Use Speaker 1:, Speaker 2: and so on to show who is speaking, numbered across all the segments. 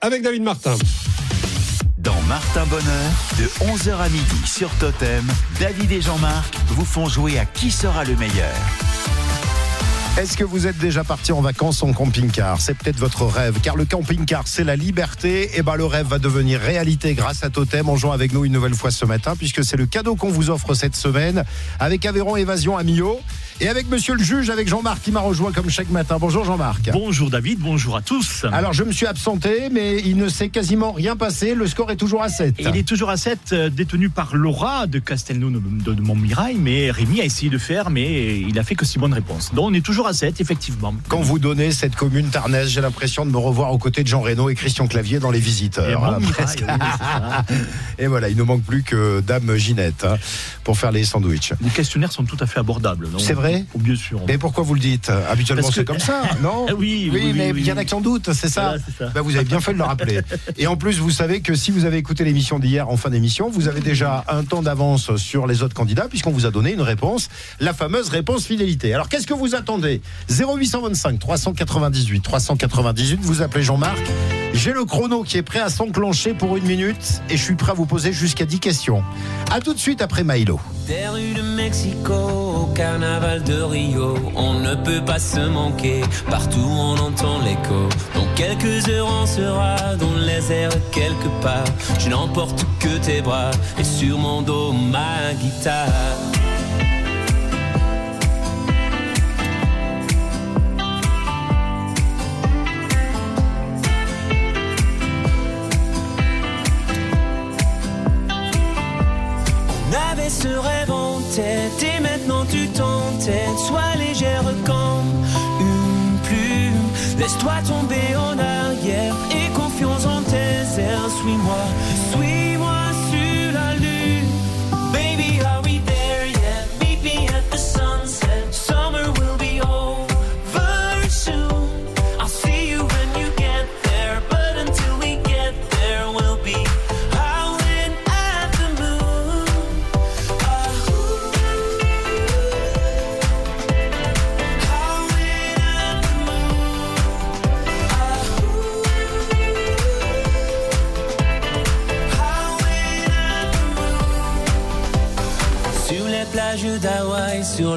Speaker 1: Avec David Martin.
Speaker 2: Dans Martin Bonheur, de 11h à midi sur Totem, David et Jean-Marc vous font jouer à qui sera le meilleur.
Speaker 3: Est-ce que vous êtes déjà parti en vacances en camping-car? C'est peut-être votre rêve, car le camping-car, c'est la liberté. Et ben, le rêve va devenir réalité grâce à Totem en jouant avec nous une nouvelle fois ce matin, puisque c'est le cadeau qu'on vous offre cette semaine avec Aveyron Évasion à Millau. Et avec monsieur le juge, avec Jean-Marc qui m'a rejoint comme chaque matin. Bonjour Jean-Marc.
Speaker 4: Bonjour David, bonjour à tous.
Speaker 3: Alors je me suis absenté, mais il ne s'est quasiment rien passé. Le score est toujours à 7.
Speaker 4: Et il est toujours à 7, euh, détenu par Laura de Castelnau de, Montmirail, mais Rémi a essayé de faire, mais il a fait que 6 bonnes réponses. Donc on est toujours à 7, effectivement.
Speaker 3: Quand vous donnez cette commune tarnaise, j'ai l'impression de me revoir aux côtés de Jean Reno et Christian Clavier dans Les Visiteurs.
Speaker 4: Et
Speaker 3: Voilà, presque.
Speaker 4: oui.
Speaker 3: Et voilà, il ne manque plus que Dame Ginette hein, pour faire les sandwichs.
Speaker 4: Les questionnaires sont tout à fait abordables.
Speaker 3: C'est vrai
Speaker 4: Oh, Bien sûr.
Speaker 3: Mais pourquoi vous le dites Habituellement,
Speaker 4: que-
Speaker 3: c'est comme ça, non
Speaker 4: oui, oui, oui,
Speaker 3: mais
Speaker 4: oui,
Speaker 3: il y en a qui en doutent, c'est ça.
Speaker 4: Voilà, c'est ça.
Speaker 3: Ben, vous avez bien fait de le rappeler. Et en plus, vous savez que si vous avez écouté l'émission d'hier en fin d'émission, vous avez déjà un temps d'avance sur les autres candidats, puisqu'on vous a donné une réponse, la fameuse réponse fidélité. Alors, qu'est-ce que vous attendez 0825 398 398, vous appelez Jean-Marc. J'ai le chrono qui est prêt à s'enclencher pour une minute et je suis prêt à vous poser jusqu'à 10 questions. A tout de suite après Milo.
Speaker 5: Des rues de Mexico au de Rio, on ne peut pas se manquer. Partout on entend l'écho. Dans quelques heures on sera dans les airs quelque part. Je n'emporte que tes bras et sur mon dos ma guitare. On avait ce rêve en tête et maintenant Laisse-toi tomber en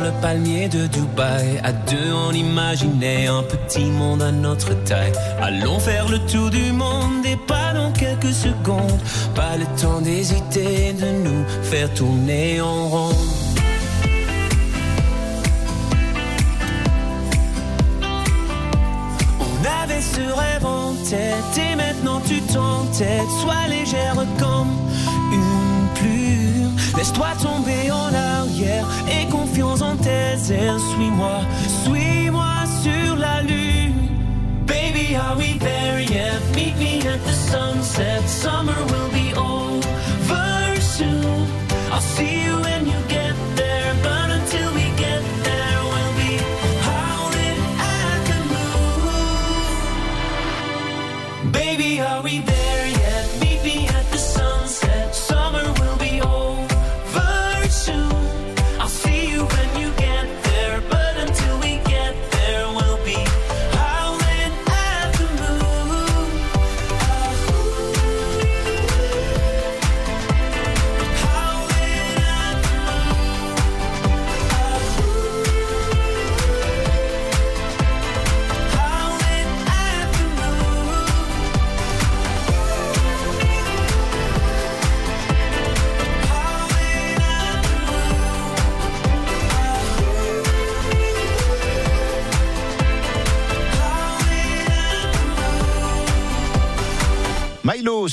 Speaker 5: le palmier de Dubaï, à deux on imaginait un petit monde à notre taille. Allons faire le tour du monde et pas dans quelques secondes. Pas le temps d'hésiter, de nous faire tourner en rond. On avait ce rêve en tête et maintenant tu t'entêtes. Sois légère comme. Laisse-toi tomber en arrière et confiance en tes airs. Suis-moi, suis-moi sur la lune. Baby, are we there yet? Meet me at the sunset. Summer will be over soon. I'll see you when you get there. But until we get there, we'll be howling at the moon. Baby, are we there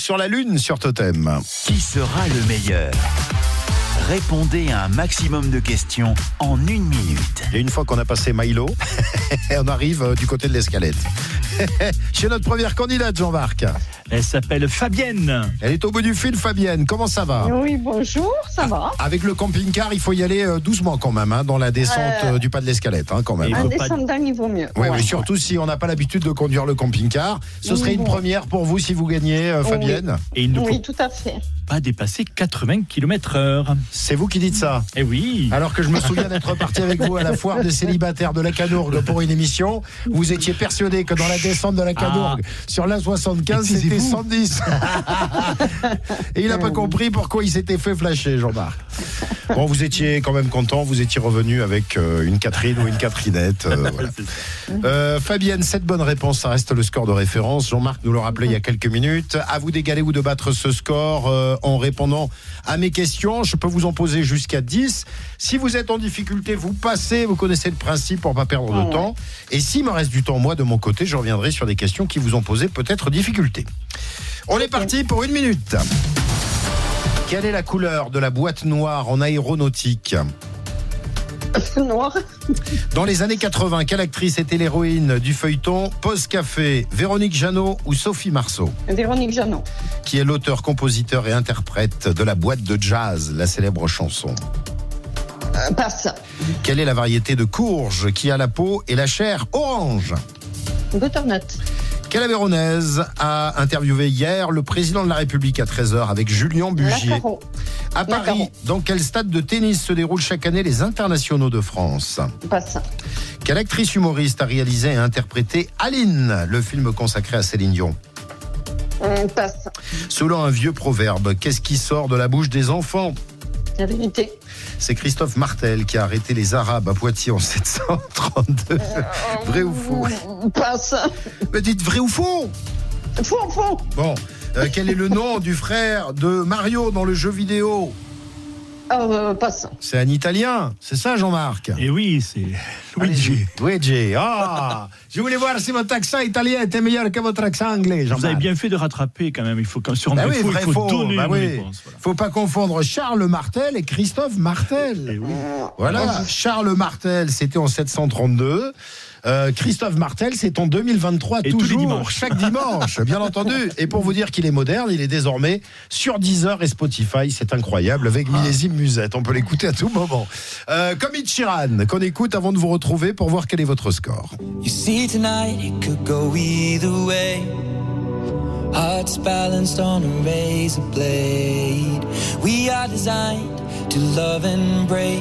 Speaker 3: sur la Lune sur Totem.
Speaker 2: Qui sera le meilleur? Répondez à un maximum de questions en une minute.
Speaker 3: Et une fois qu'on a passé Milo, on arrive euh, du côté de l'escalette. Chez notre première candidate, Jean-Marc.
Speaker 4: Elle s'appelle Fabienne.
Speaker 3: Elle est au bout du fil, Fabienne. Comment ça va
Speaker 6: Oui, bonjour, ça va
Speaker 3: Avec le camping-car, il faut y aller euh, doucement quand même, hein, dans la descente
Speaker 6: Euh,
Speaker 3: euh, du pas de l'escalette, hein, quand même.
Speaker 4: Et-
Speaker 6: Un
Speaker 4: faut pas-
Speaker 6: descendant, il vaut mieux.
Speaker 3: Oui,
Speaker 6: Ouais.
Speaker 3: mais surtout si on n'a pas l'habitude de conduire le camping-car. Ce serait une première pour vous si vous gagnez, euh,
Speaker 6: Oui.
Speaker 3: Fabienne.
Speaker 4: Et il ne
Speaker 6: Oui,
Speaker 4: faut
Speaker 6: tout à fait.
Speaker 4: pas dépasser 80 km heure.
Speaker 3: C'est vous qui dites ça
Speaker 4: Eh oui.
Speaker 3: alors que je me souviens d'être parti avec vous à la foire des célibataires de la Canourgue pour une émission, vous étiez persuadé que dans la descente de la Canourgue, sur la 75, c'était. 110. Et il n'a pas compris pourquoi il s'était fait flasher, Jean-Marc. Bon, vous étiez quand même content, vous étiez revenu avec euh, une Catherine ou une Catherinette. euh, voilà. Euh, Fabienne, cette bonne réponse, ça reste le score de référence. Jean-Marc nous le rappelait il y a quelques minutes. À vous d'égaler ou de battre ce score euh, en répondant à mes questions. Je peux vous en poser jusqu'à 10. Si vous êtes en difficulté, vous passez, vous connaissez le principe pour pas perdre de
Speaker 6: ouais.
Speaker 3: temps. Et s'il me reste du temps, moi, de mon côté, je reviendrai sur des questions qui vous ont posé peut-être difficulté. On est parti pour une minute. Quelle est la couleur de la boîte noire en aéronautique
Speaker 6: Noir.
Speaker 3: Dans les années 80, quelle actrice était l'héroïne du feuilleton Pause Café? Véronique Jeannot ou Sophie Marceau?
Speaker 6: Véronique Jeannot.
Speaker 3: Qui est l'auteur, compositeur et interprète de la boîte de jazz, la célèbre chanson?
Speaker 6: Euh, passe.
Speaker 3: Quelle est la variété de courge qui a la peau et la chair orange?
Speaker 6: Butternut.
Speaker 3: Quelle Avéronaise a interviewé hier le président de la République à 13h avec Julien Bugier. À Paris, dans quel stade de tennis se déroulent chaque année les internationaux de France?
Speaker 6: Passe.
Speaker 3: Quelle actrice humoriste a réalisé et interprété Aline, le film consacré à Céline Dion?
Speaker 6: Euh, passe.
Speaker 3: Selon un vieux proverbe, qu'est-ce qui sort de la bouche des enfants?
Speaker 6: La vérité.
Speaker 3: C'est Christophe Martel qui a arrêté les Arabes à Poitiers en 732. Vrai ou faux?
Speaker 6: Passe.
Speaker 3: Mais dites vrai ou faux?
Speaker 6: Faux, faux.
Speaker 3: Bon, euh, quel est le nom du frère de Mario dans le jeu vidéo?
Speaker 6: Euh, passe.
Speaker 3: C'est un Italien, c'est ça Jean-Marc?
Speaker 4: Et oui, c'est Luigi.
Speaker 3: Luigi. Ah, je voulais voir si votre accent italien était meilleur que votre accent anglais,
Speaker 4: Vous avez bien fait de rattraper quand même. Il faut quand sur
Speaker 3: Bah
Speaker 4: vrai
Speaker 3: oui,
Speaker 4: faux,
Speaker 3: vrai
Speaker 4: il faut
Speaker 3: faux.
Speaker 4: donner
Speaker 3: Bah
Speaker 4: une
Speaker 3: oui.
Speaker 4: réponse. voilà.
Speaker 3: Faut pas confondre Charles Martel et Christophe Martel.
Speaker 4: Eh oui.
Speaker 3: Voilà, Charles Martel, c'était en 732. Euh, Christophe Martel, c'est en 2023,
Speaker 4: Et tous les
Speaker 3: toujours,
Speaker 4: dimanches.
Speaker 3: chaque dimanche, bien entendu. Et pour vous dire qu'il est moderne, il est désormais sur Deezer et Spotify. C'est incroyable, avec millésime musette. On peut l'écouter à tout moment. Euh, comme Ed Sheeran, qu'on écoute avant de vous retrouver pour voir quel est votre score.
Speaker 5: You see, tonight it could go either way. Hearts balanced on a razor blade. We are designed to love and break,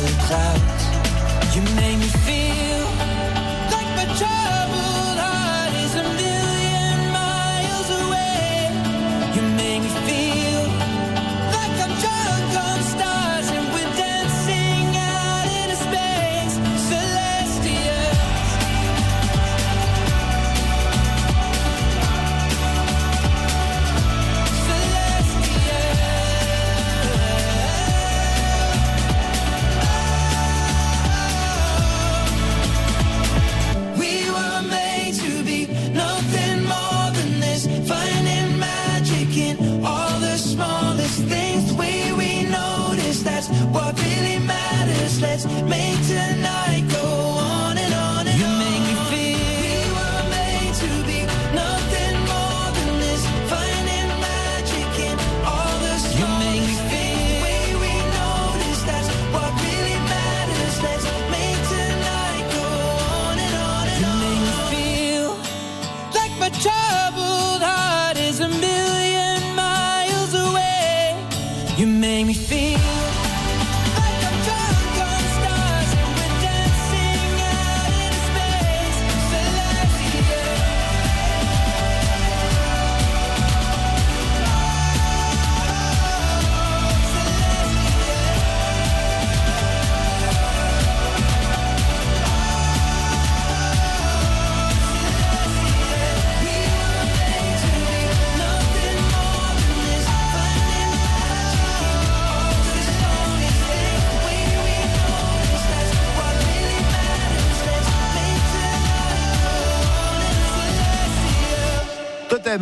Speaker 5: The clouds.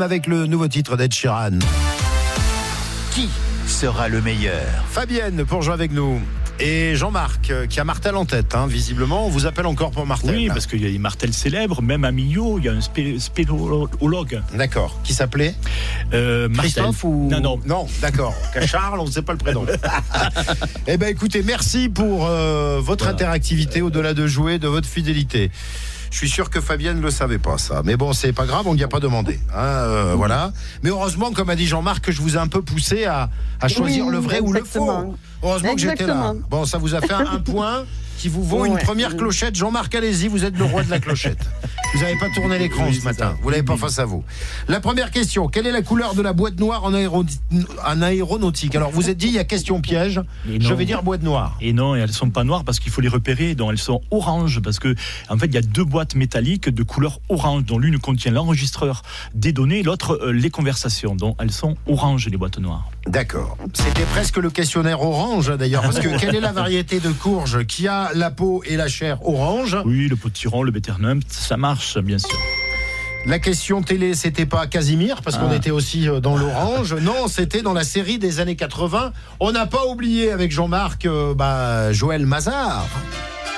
Speaker 3: Avec le nouveau titre d'Ed Sheeran.
Speaker 2: Qui sera le meilleur
Speaker 3: Fabienne pour jouer avec nous. Et Jean-Marc, euh, qui a Martel en tête, hein, visiblement, on vous appelle encore pour Martel.
Speaker 4: Oui, parce qu'il y a des martels célèbres, même à Millau, il y a un spé- spéléologue.
Speaker 3: D'accord. Qui s'appelait
Speaker 4: Euh, Martel.
Speaker 3: Christophe ou
Speaker 4: Non, non.
Speaker 3: Non, d'accord. Charles, on ne sait pas le prénom. eh ben, écoutez, merci pour euh, votre
Speaker 4: Voilà.
Speaker 3: interactivité au-delà de jouer, de votre fidélité. Je suis sûr que Fabienne ne le savait pas ça, mais bon, c'est pas grave, on n'y a pas demandé. hein, euh, voilà. Mais heureusement, comme a dit Jean-Marc, que je vous ai un peu poussé à, à choisir
Speaker 6: Oui,
Speaker 3: le vrai ou le faux. Heureusement que j'étais là. Bon, ça vous a fait un, un point qui vous vaut une
Speaker 6: Ouais.
Speaker 3: première clochette. Jean-Marc, allez-y, vous êtes le roi de la clochette. Vous n'avez pas tourné l'écran
Speaker 4: Oui,
Speaker 3: ce matin.
Speaker 4: ça.
Speaker 3: Vous l'avez pas face à vous. La première question quelle est la couleur de la boîte noire en, aéro- en aéronautique? Alors, vous êtes dit, il y a question piège. Je vais dire boîte noire.
Speaker 4: Et non, et elles sont pas noires parce qu'il faut les repérer. Donc elles sont oranges parce que en fait il y a deux boîtes métalliques de couleur orange, dont l'une contient l'enregistreur des données, l'autre euh, les conversations. Donc elles sont oranges les boîtes noires.
Speaker 3: D'accord. C'était presque le questionnaire orange, d'ailleurs. Parce que quelle est la variété de courge qui a la peau et la chair orange
Speaker 4: Oui, le potiron, le béternum, ça marche bien sûr.
Speaker 3: La question télé, c'était pas Casimir, parce qu'on
Speaker 4: Ah.
Speaker 3: était aussi euh, dans l'orange. Non, c'était dans la série des années 80. On n'a pas oublié avec Jean-Marc, euh, bah, Joël Mazar.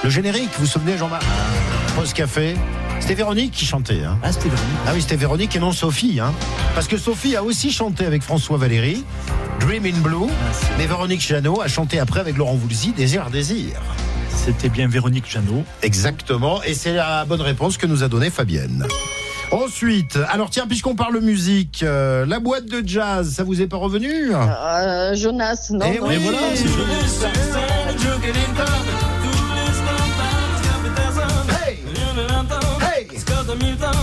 Speaker 3: Le générique, vous vous souvenez, Jean-Marc? Pause café. C'était Véronique qui chantait. Hein.
Speaker 4: Ah c'était vrai.
Speaker 3: Ah oui, c'était Véronique et non Sophie. Hein. Parce que Sophie a aussi chanté avec François Valéry, Dream in Blue.
Speaker 4: Ah,
Speaker 3: Mais Véronique Jeannot a chanté après avec Laurent Voulzy, Désir, Désir.
Speaker 4: C'était bien Véronique Jeannot.
Speaker 3: Exactement, et c'est la bonne réponse que nous a donnée Fabienne. Ensuite, alors tiens, puisqu'on parle musique, euh, la boîte de jazz, ça vous est pas revenu
Speaker 6: Euh, Jonas, non.
Speaker 3: Eh
Speaker 6: non.
Speaker 3: oui,
Speaker 4: voilà, c'est
Speaker 3: Hey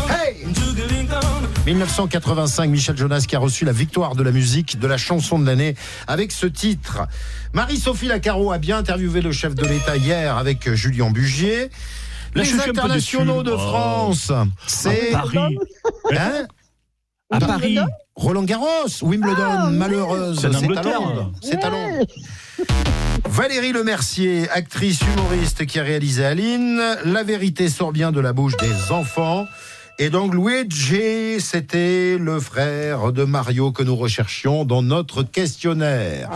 Speaker 3: Hey 1985, Michel Jonas qui a reçu la victoire de la musique de la chanson de l'année avec ce titre. Marie-Sophie Lacaro a bien interviewé le chef de l'État hier avec Julien Bugier.
Speaker 4: Là,
Speaker 3: Les internationaux de
Speaker 4: Oh.
Speaker 3: France, c'est
Speaker 4: Paris.
Speaker 3: hein
Speaker 4: À Paris.
Speaker 3: Roland Garros, Wimbledon,
Speaker 6: Ah, oui.
Speaker 3: malheureuse,
Speaker 4: C'est
Speaker 3: à. Londres. C'est à Londres. Valérie Lemercier, actrice humoriste qui a réalisé Aline. La vérité sort bien de la bouche des enfants. Et donc Luigi, c'était le frère de Mario que nous recherchions dans notre questionnaire.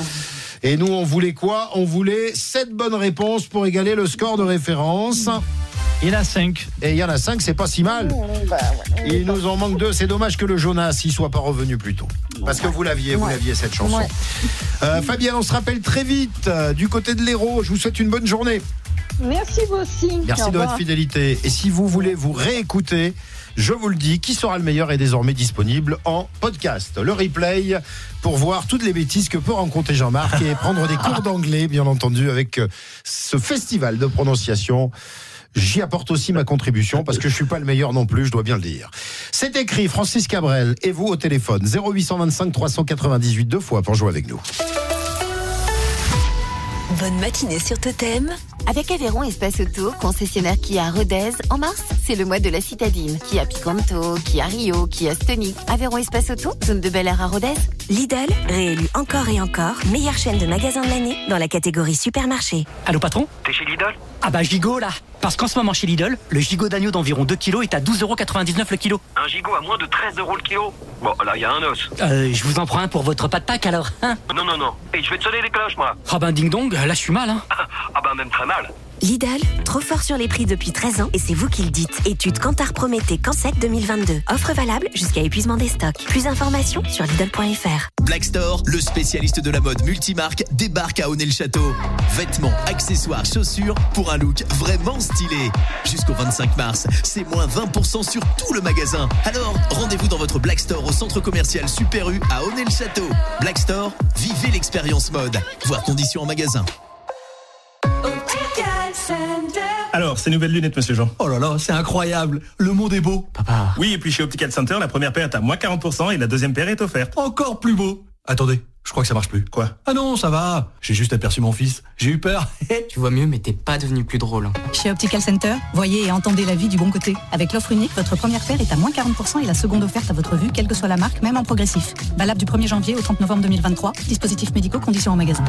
Speaker 3: Et nous, on voulait quoi? On voulait sept bonnes réponses pour égaler le score de référence.
Speaker 4: Il y en a cinq.
Speaker 3: Et il y en a cinq, c'est pas si mal.
Speaker 6: Bah, ouais.
Speaker 3: Il nous en manque deux. C'est dommage que le Jonas y soit pas revenu plus tôt. Parce que vous l'aviez, vous
Speaker 6: Ouais.
Speaker 3: l'aviez cette chanson.
Speaker 6: Ouais.
Speaker 3: Euh, Fabienne, on se rappelle très vite euh, du côté de l'Hérault. Je vous souhaite une bonne journée.
Speaker 6: Merci vous aussi.
Speaker 3: Merci
Speaker 6: Au
Speaker 3: de votre fidélité. Et si vous voulez vous réécouter, je vous le dis, qui sera le meilleur est désormais disponible en podcast. Le replay pour voir toutes les bêtises que peut rencontrer Jean-Marc et prendre des cours d'anglais, bien entendu, avec euh, ce festival de prononciation. J'y apporte aussi ma contribution parce que je suis pas le meilleur non plus, je dois bien le dire. C'est écrit Francis Cabrel et vous au téléphone 0825 398 deux fois pour jouer avec nous.
Speaker 1: Bonne matinée sur Totem. Avec Aveyron Espace Auto, concessionnaire Kia à Rodez, en mars, c'est le mois de la citadine. Kia Picanto, Kia Rio, Kia Stonic. Aveyron Espace Auto, zone de Bel Air à Rodez.
Speaker 7: Lidl, réélu encore et encore meilleure chaîne de magasins de l'année dans la catégorie supermarché.
Speaker 8: Allô patron?
Speaker 9: T'es chez Lidl?
Speaker 8: Ah bah gigot là Parce qu'en ce moment chez Lidl, le gigot d'agneau d'environ 2 kg est à 12,99€ le kilo.
Speaker 9: Un gigot à moins de 13 euros le kilo? Bon, là, il y a un os.
Speaker 8: Euh, je vous en prends un pour votre pas de Pâques alors, hein?
Speaker 9: Non, non, non. Et je vais te sonner les cloches, moi.
Speaker 8: Ah ben ding dong, là je suis mal hein
Speaker 9: Ah bah, même très mal.
Speaker 7: Lidl, trop fort sur les prix depuis 13 ans et c'est vous qui le dites. Étude Cantar Prométhée Cansec 2022. Offre valable jusqu'à épuisement des stocks. Plus d'informations sur Lidl.fr.
Speaker 10: Black Store, le spécialiste de la mode multimarque, débarque à Honnay-le-Château. Vêtements, accessoires, chaussures pour un look vraiment stylé. Jusqu'au 25 mars, c'est moins 20% sur tout le magasin. Alors, rendez-vous dans votre Black Store au centre commercial Super U à Honnay-le-Château. Black Store, vivez l'expérience mode. Voir conditions en magasin.
Speaker 11: Alors, ces nouvelles lunettes, monsieur Jean.
Speaker 12: Oh là là, c'est incroyable. Le monde est beau.
Speaker 8: Papa.
Speaker 11: Oui, et puis chez Optical Center, la première paire est à moins 40% et la deuxième paire est offerte.
Speaker 12: Encore plus beau. Attendez, je crois que ça marche plus.
Speaker 11: Quoi?
Speaker 12: Ah non, ça va. J'ai juste aperçu mon fils. J'ai eu peur.
Speaker 13: Tu vois mieux, mais t'es pas devenu plus drôle. hein.
Speaker 14: Chez Optical Center, voyez et entendez la vie du bon côté. Avec l'offre unique, votre première paire est à moins 40% et la seconde offerte à votre vue, quelle que soit la marque, même en progressif. Valable du 1er janvier au 30 novembre 2023. Dispositifs médicaux, conditions en magasin.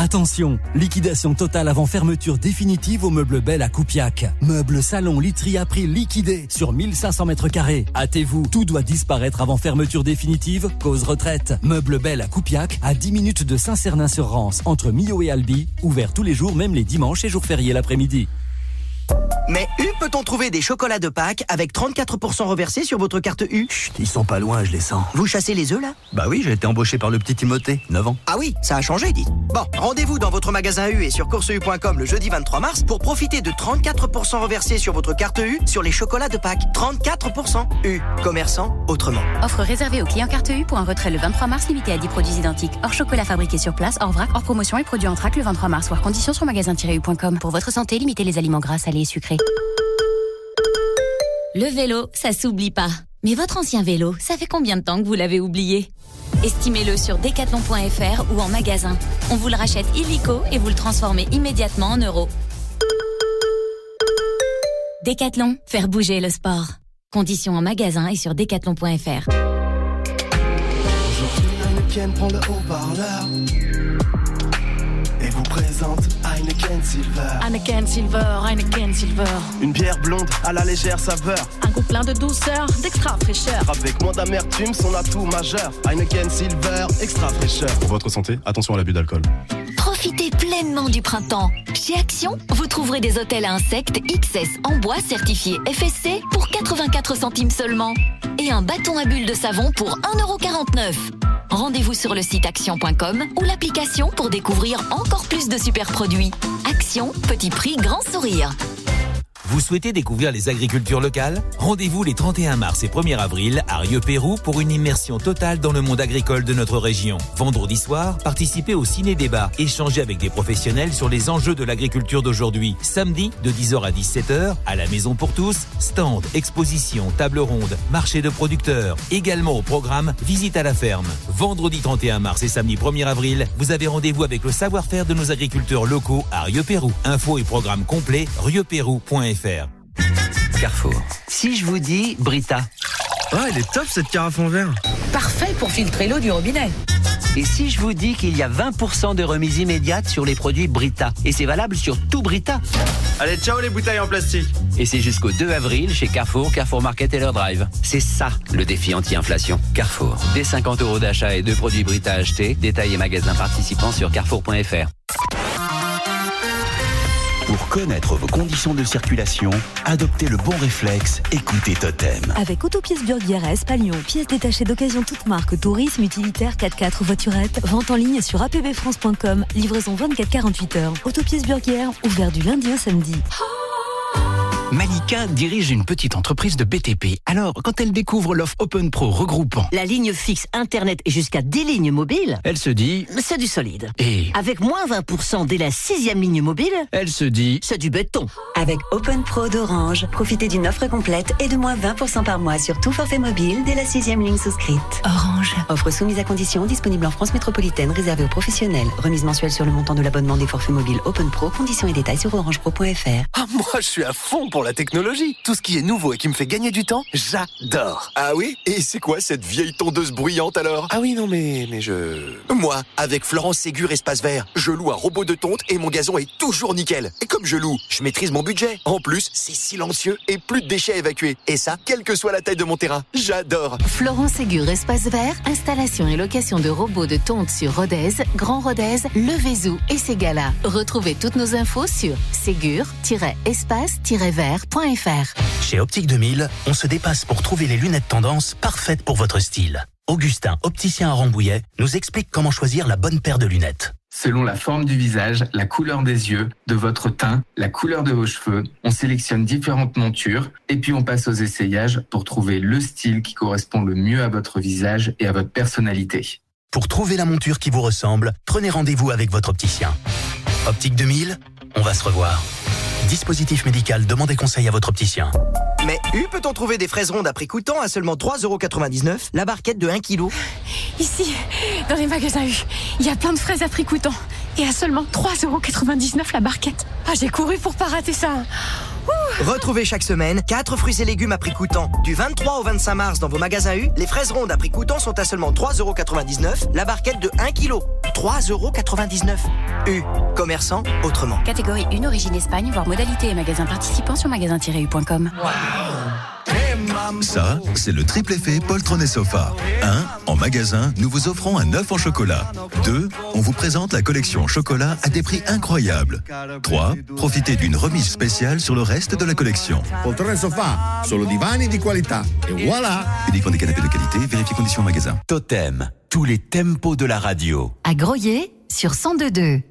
Speaker 15: Attention, liquidation totale avant fermeture définitive au meuble Belle à Coupiac. Meuble salon literie à prix liquidé sur 1500 mètres carrés. Hâtez-vous, tout doit disparaître avant fermeture définitive, cause retraite. Meuble Belle à Coupiac, à 10 minutes de Saint-Cernin-sur-Rance, entre Millau et Albi, ouvert tous les jours, même les dimanches et jours fériés l'après-midi.
Speaker 16: Mais U peut-on trouver des chocolats de Pâques avec 34% reversés sur votre carte U
Speaker 17: Chut, ils sont pas loin, je les sens.
Speaker 16: Vous chassez les œufs là?
Speaker 17: Bah oui, j'ai été embauché par le petit Timothée, 9 ans.
Speaker 16: Ah oui, ça a changé, dites. Bon, rendez-vous dans votre magasin U et sur courseu.com le jeudi 23 mars pour profiter de 34% reversés sur votre carte U sur les chocolats de Pâques. 34% U. Commerçant autrement.
Speaker 18: Offre réservée aux clients carte U pour un retrait le 23 mars limité à 10 produits identiques. Hors chocolat fabriqué sur place, hors vrac, hors promotion et produit en trac le 23 mars. Voir conditions sur magasin-u.com. Pour votre santé, limitez les aliments gras, salés et sucrés.
Speaker 19: Le vélo, ça s'oublie pas. Mais votre ancien vélo, ça fait combien de temps que vous l'avez oublié? Estimez-le sur decathlon.fr ou en magasin. On vous le rachète illico et vous le transformez immédiatement en euros. Decathlon, faire bouger le sport. Conditions en magasin et sur decathlon.fr.
Speaker 20: Et vous présente Heineken Silver.
Speaker 21: Heineken Silver, Heineken Silver.
Speaker 20: Une bière blonde à la légère saveur.
Speaker 21: Un goût plein de douceur, d'extra fraîcheur.
Speaker 20: Avec moins d'amertume, son atout majeur. Heineken Silver, extra fraîcheur.
Speaker 22: Pour votre santé, attention à l'abus d'alcool.
Speaker 19: Profitez pleinement du printemps. Chez Action, vous trouverez des hôtels à insectes XS en bois certifiés FSC pour 84 centimes seulement. Et un bâton à bulles de savon pour 1,49€. Rendez-vous sur le site action.com ou l'application pour découvrir encore plus de super produits. Action, petit prix, grand sourire.
Speaker 23: Vous souhaitez découvrir les agricultures locales? Rendez-vous les 31 mars et 1er avril à Rieux-Pérou pour une immersion totale dans le monde agricole de notre région. Vendredi soir, participez au ciné-débat, échangez avec des professionnels sur les enjeux de l'agriculture d'aujourd'hui. Samedi, de 10h à 17h, à la Maison pour tous, stand, exposition, table ronde, marché de producteurs. Également au programme, visite à la ferme. Vendredi 31 mars et samedi 1er avril, vous avez rendez-vous avec le savoir-faire de nos agriculteurs locaux à Rieux-Pérou. Info et programme complet,
Speaker 24: Carrefour. Si je vous dis Brita.
Speaker 20: Oh, elle est top cette carafe en verre.
Speaker 21: Parfait pour filtrer l'eau du robinet.
Speaker 24: Et si je vous dis qu'il y a 20% de remise immédiate sur les produits Brita Et c'est valable sur tout Brita
Speaker 20: Allez, ciao les bouteilles en plastique.
Speaker 24: Et c'est jusqu'au 2 avril chez Carrefour, Carrefour Market et leur drive. C'est ça le défi anti-inflation. Carrefour. Dès 50 euros d'achat et deux produits Brita achetés. Détails et magasins participants sur carrefour.fr.
Speaker 2: Pour connaître vos conditions de circulation, adoptez le bon réflexe, écoutez Totem.
Speaker 25: Avec Autopièces Burguière à Espalion, pièces détachées d'occasion toute marque, tourisme, utilitaire, 4x4 ou voiturette, vente en ligne sur apbfrance.com, livraison 24-48 heures. Autopièces Burguière, ouvert du lundi au samedi.
Speaker 26: Malika dirige une petite entreprise de BTP. Alors, quand elle découvre l'offre Open Pro regroupant
Speaker 27: la ligne fixe Internet et jusqu'à 10 lignes mobiles,
Speaker 26: elle se dit
Speaker 27: c'est du solide.
Speaker 26: Et
Speaker 27: avec moins 20% dès la sixième ligne mobile,
Speaker 26: elle se dit
Speaker 27: c'est du béton.
Speaker 28: Avec Open Pro d'Orange, profitez d'une offre complète et de moins 20% par mois sur tout forfait mobile dès la sixième ligne souscrite.
Speaker 25: Orange.
Speaker 28: Offre soumise à condition, disponible en France métropolitaine, réservée aux professionnels. Remise mensuelle sur le montant de l'abonnement des forfaits mobiles Open Pro. Conditions et détails sur orangepro.fr.
Speaker 29: Ah, moi, je suis à fond pour la technologie. Tout ce qui est nouveau et qui me fait gagner du temps, j'adore.
Speaker 30: Ah oui? Et c'est quoi cette vieille tondeuse bruyante alors?
Speaker 29: Ah oui, non, mais, mais je...
Speaker 30: Moi, avec Florence Ségur Espace Vert, je loue un robot de tonte et mon gazon est toujours nickel. Et comme je loue, je maîtrise mon budget. En plus, c'est silencieux et plus de déchets à évacuer. Et ça, quelle que soit la taille de mon terrain. J'adore.
Speaker 31: Florence Ségur Espace Vert, installation et location de robots de tonte sur Rodez, Grand Rodez, Le Vézou et Ségala. Retrouvez toutes nos infos sur
Speaker 32: Chez Optique 2000, on se dépasse pour trouver les lunettes tendance parfaites pour votre style. Augustin, opticien à Rambouillet, nous explique comment choisir la bonne paire de lunettes.
Speaker 33: Selon la forme du visage, la couleur des yeux, de votre teint, la couleur de vos cheveux, on sélectionne différentes montures et puis on passe aux essayages pour trouver le style qui correspond le mieux à votre visage et à votre personnalité.
Speaker 32: Pour trouver la monture qui vous ressemble, prenez rendez-vous avec votre opticien. Optique 2000, on va se revoir. Dispositif médical, demandez conseil à votre opticien.
Speaker 16: Mais U peut-on trouver des fraises rondes à prix coûtant à seulement 3,99€ la barquette de 1 kg
Speaker 21: Ici, dans les magasins U, il y a plein de fraises à prix coûtant et à seulement 3,99€ la barquette. Ah, j'ai couru pour pas rater ça.
Speaker 16: Retrouvez chaque semaine 4 fruits et légumes à prix coûtant. Du 23 au 25 mars dans vos magasins U, les fraises rondes à prix coûtant sont à seulement 3,99€, la barquette de 1 kg. 3,99€. U, commerçant autrement.
Speaker 18: Catégorie 1, origine Espagne, voire modalité et magasin participant sur magasin-u.com.
Speaker 34: Ça, c'est le triple effet poltron et sofa. 1. En magasin, nous vous offrons un œuf en chocolat. 2. On vous présente la collection chocolat à des prix incroyables. 3. Profitez d'une remise spéciale sur le reste de la collection.
Speaker 35: Poltrone sofà, solo divani di qualità. Et voilà
Speaker 34: Uniquement des canapés de qualité, vérifiez conditions en magasin.
Speaker 2: Totem, tous les tempos de la radio.
Speaker 31: À Groyer, sur 102.2.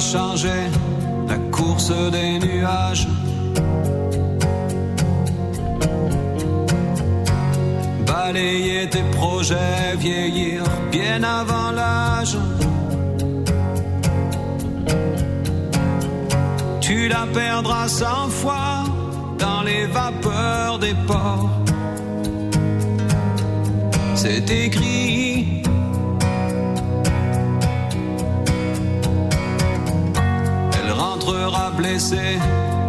Speaker 5: changer la course des nuages. Balayer tes projets, vieillir bien avant l'âge. Tu la perdras cent fois dans les vapeurs des ports. C'est écrit. Blessée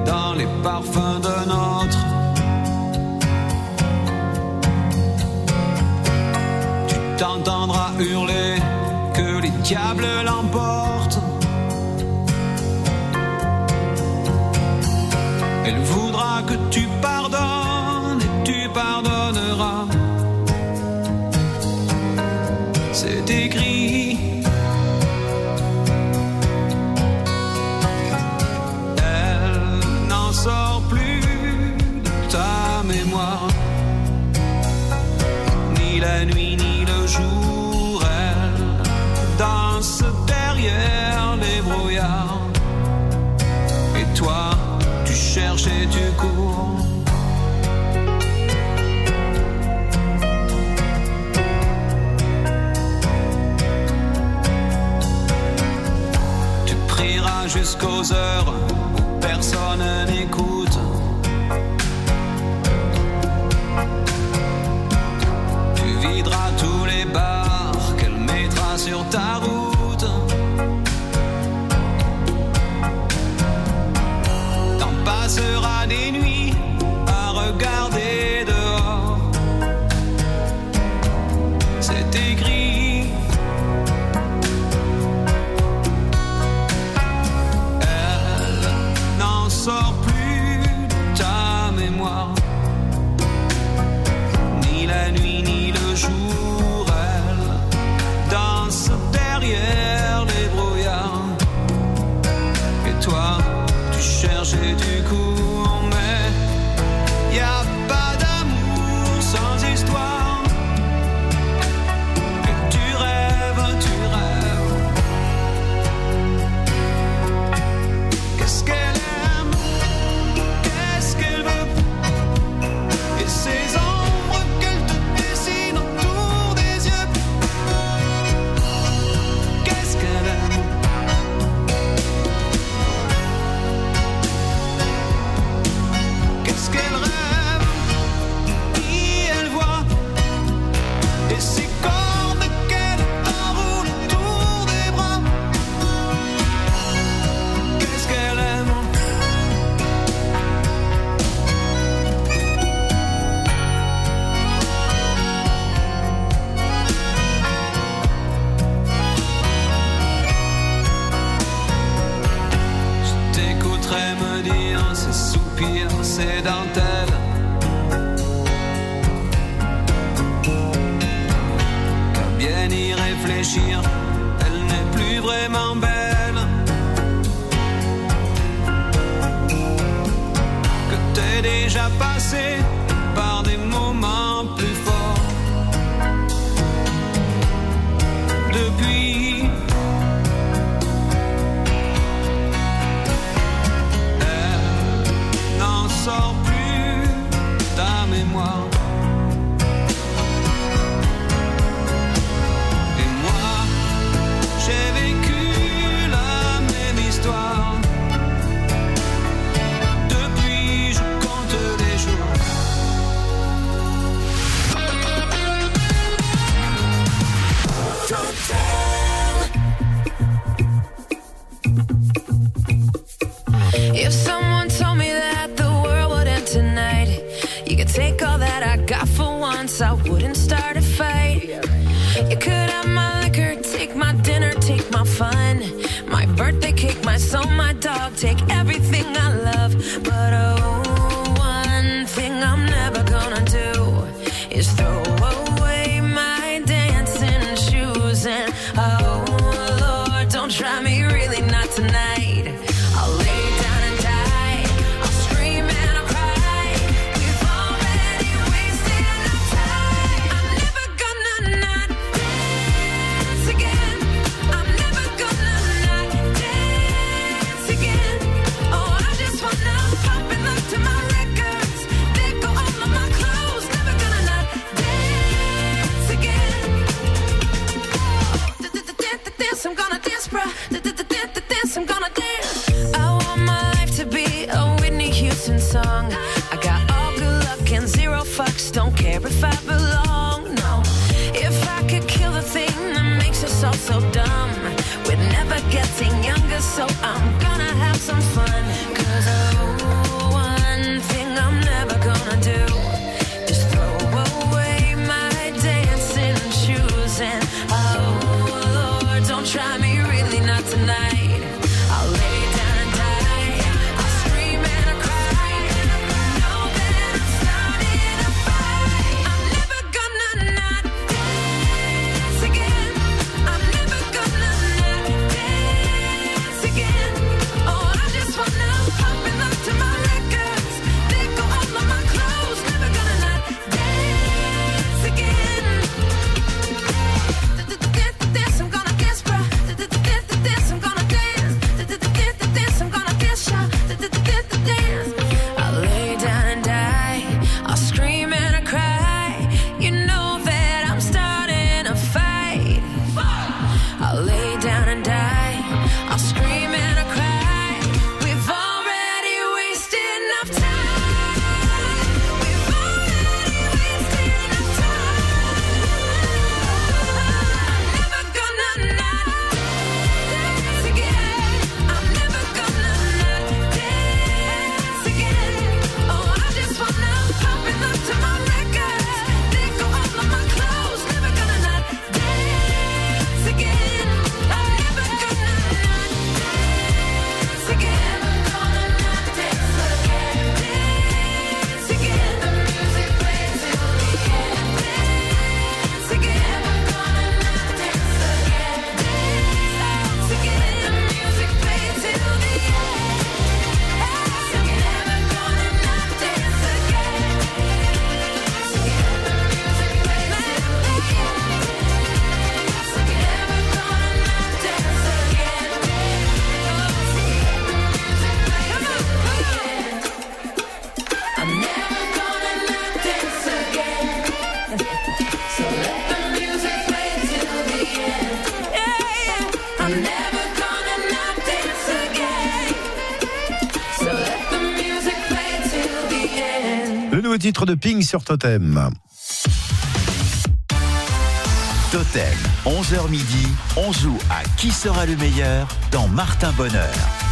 Speaker 5: dans les parfums d'un autre. Tu t'entendras hurler que les diables l'emportent. Elle voudra que tu pardonnes et tu pardonneras. C'est écrit. Toi, tu cherches et tu cours. Tu prieras jusqu'aux heures où personne n'écoute.
Speaker 36: Some fun.
Speaker 3: De Ping sur Totem.
Speaker 2: Totem, 11h midi, on joue à Qui sera le meilleur dans Martin Bonheur.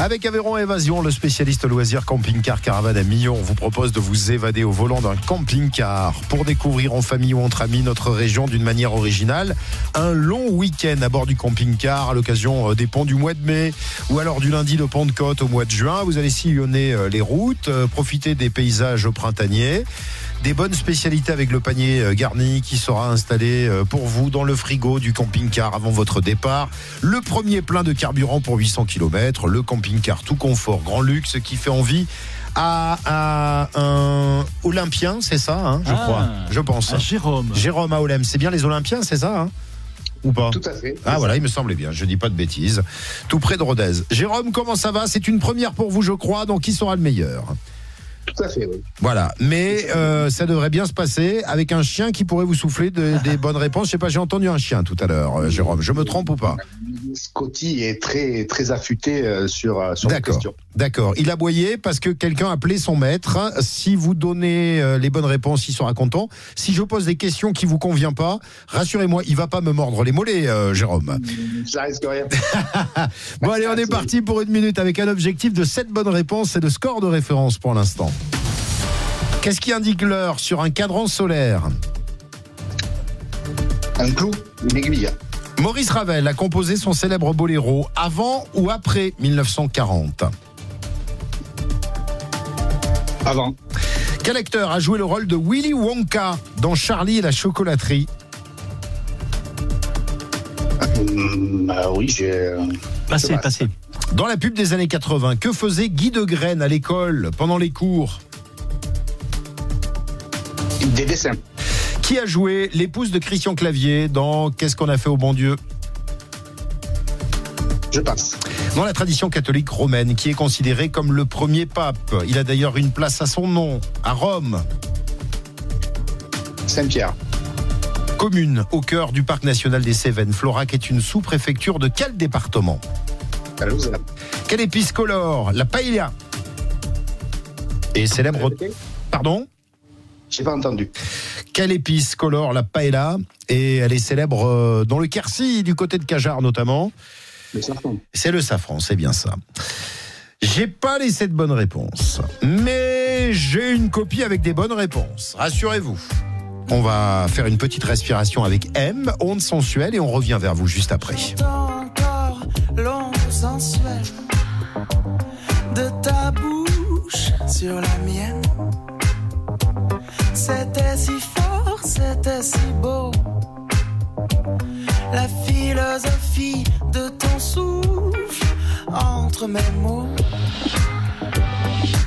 Speaker 3: Avec Aveyron Évasion, le spécialiste loisir camping-car caravane à Millon vous propose de vous évader au volant d'un camping-car pour découvrir en famille ou entre amis notre région d'une manière originale. Un long week-end à bord du camping-car à l'occasion euh, des ponts du mois de mai ou alors du lundi de Pentecôte au mois de juin. Vous allez sillonner euh, les routes, euh, profiter des paysages printaniers des bonnes spécialités avec le panier euh, garni qui sera installé euh, pour vous dans le frigo du camping-car avant votre départ. Le premier plein de carburant pour 800 km, le camping-car tout confort, grand luxe qui fait envie à, à un Olympien, c'est ça, hein, je
Speaker 4: Ah,
Speaker 3: crois, je pense.
Speaker 4: à Jérôme.
Speaker 3: Jérôme à Olem, c'est bien les Olympiens, c'est ça hein ou pas?
Speaker 37: Tout à fait.
Speaker 3: Ah voilà, il me semblait bien, je dis pas de bêtises. Tout près de Rodez. Jérôme, comment ça va? C'est une première pour vous, je crois, donc qui sera le meilleur?
Speaker 37: Tout à fait, oui.
Speaker 3: Voilà, mais euh, ça devrait bien se passer avec un chien qui pourrait vous souffler de- des bonnes réponses. Je sais pas, j'ai entendu un chien tout à l'heure, euh, Jérôme. Je me trompe ou pas?
Speaker 37: Scotty est très, très affûté euh, sur, sur la
Speaker 3: D'accord.
Speaker 37: question.
Speaker 3: D'accord. Il a boyé parce que quelqu'un a appelé son maître. Si vous donnez les bonnes réponses, il sera content. Si je pose des questions qui vous conviennent pas, rassurez-moi, il va pas me mordre les mollets, euh, Jérôme.
Speaker 37: Ça risque rien.
Speaker 3: Bon, allez, on est parti pour une minute avec un objectif de 7 bonnes réponses et de score de référence pour l'instant. Qu'est-ce qui indique l'heure sur un cadran solaire
Speaker 37: Un clou, une aiguille.
Speaker 3: Maurice Ravel a composé son célèbre boléro avant ou après 1940
Speaker 37: Avant.
Speaker 3: Quel acteur a joué le rôle de Willy Wonka dans Charlie et la chocolaterie
Speaker 37: Hum, ah oui, j'ai. euh,
Speaker 4: Passé, passé.
Speaker 3: Dans la pub des années 80, que faisait Guy de Graine à l'école pendant les cours?
Speaker 37: Des dessins.
Speaker 3: Qui a joué l'épouse de Christian Clavier dans Qu'est-ce qu'on a fait au bon Dieu?
Speaker 37: Je passe.
Speaker 3: Dans la tradition catholique romaine, qui est considéré comme le premier pape. Il a d'ailleurs une place à son nom, à Rome.
Speaker 37: Saint-Pierre.
Speaker 3: Commune au cœur du parc national des Cévennes, Florac est une sous-préfecture de quel département?
Speaker 37: Toulouse.
Speaker 3: Quelle épice colore? La paella. Et célèbre. Pardon?
Speaker 37: J'ai pas entendu.
Speaker 3: Quelle épice colore la paella Et elle est célèbre euh, dans le Quercy, du côté de Cajar notamment.
Speaker 37: Le safran.
Speaker 3: C'est le safran, c'est bien ça. J'ai pas laissé de bonnes réponses, mais j'ai une copie avec des bonnes réponses. Rassurez-vous. On va faire une petite respiration avec M, onde sensuelle, et on revient vers vous juste après.
Speaker 38: encore l'ombre sensuelle de ta bouche sur la mienne. Si fort, c'était si beau. La philosophie de ton souffle entre mes mots.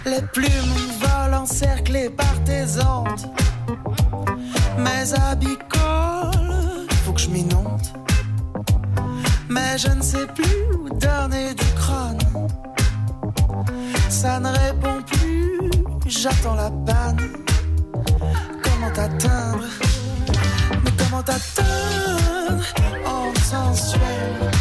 Speaker 38: Les plumes volent encerclées par tes ondes. Mes habits collent, faut que je m'inonde. Mais je ne sais plus où donner du crâne. Ça ne répond plus, j'attends la panne. En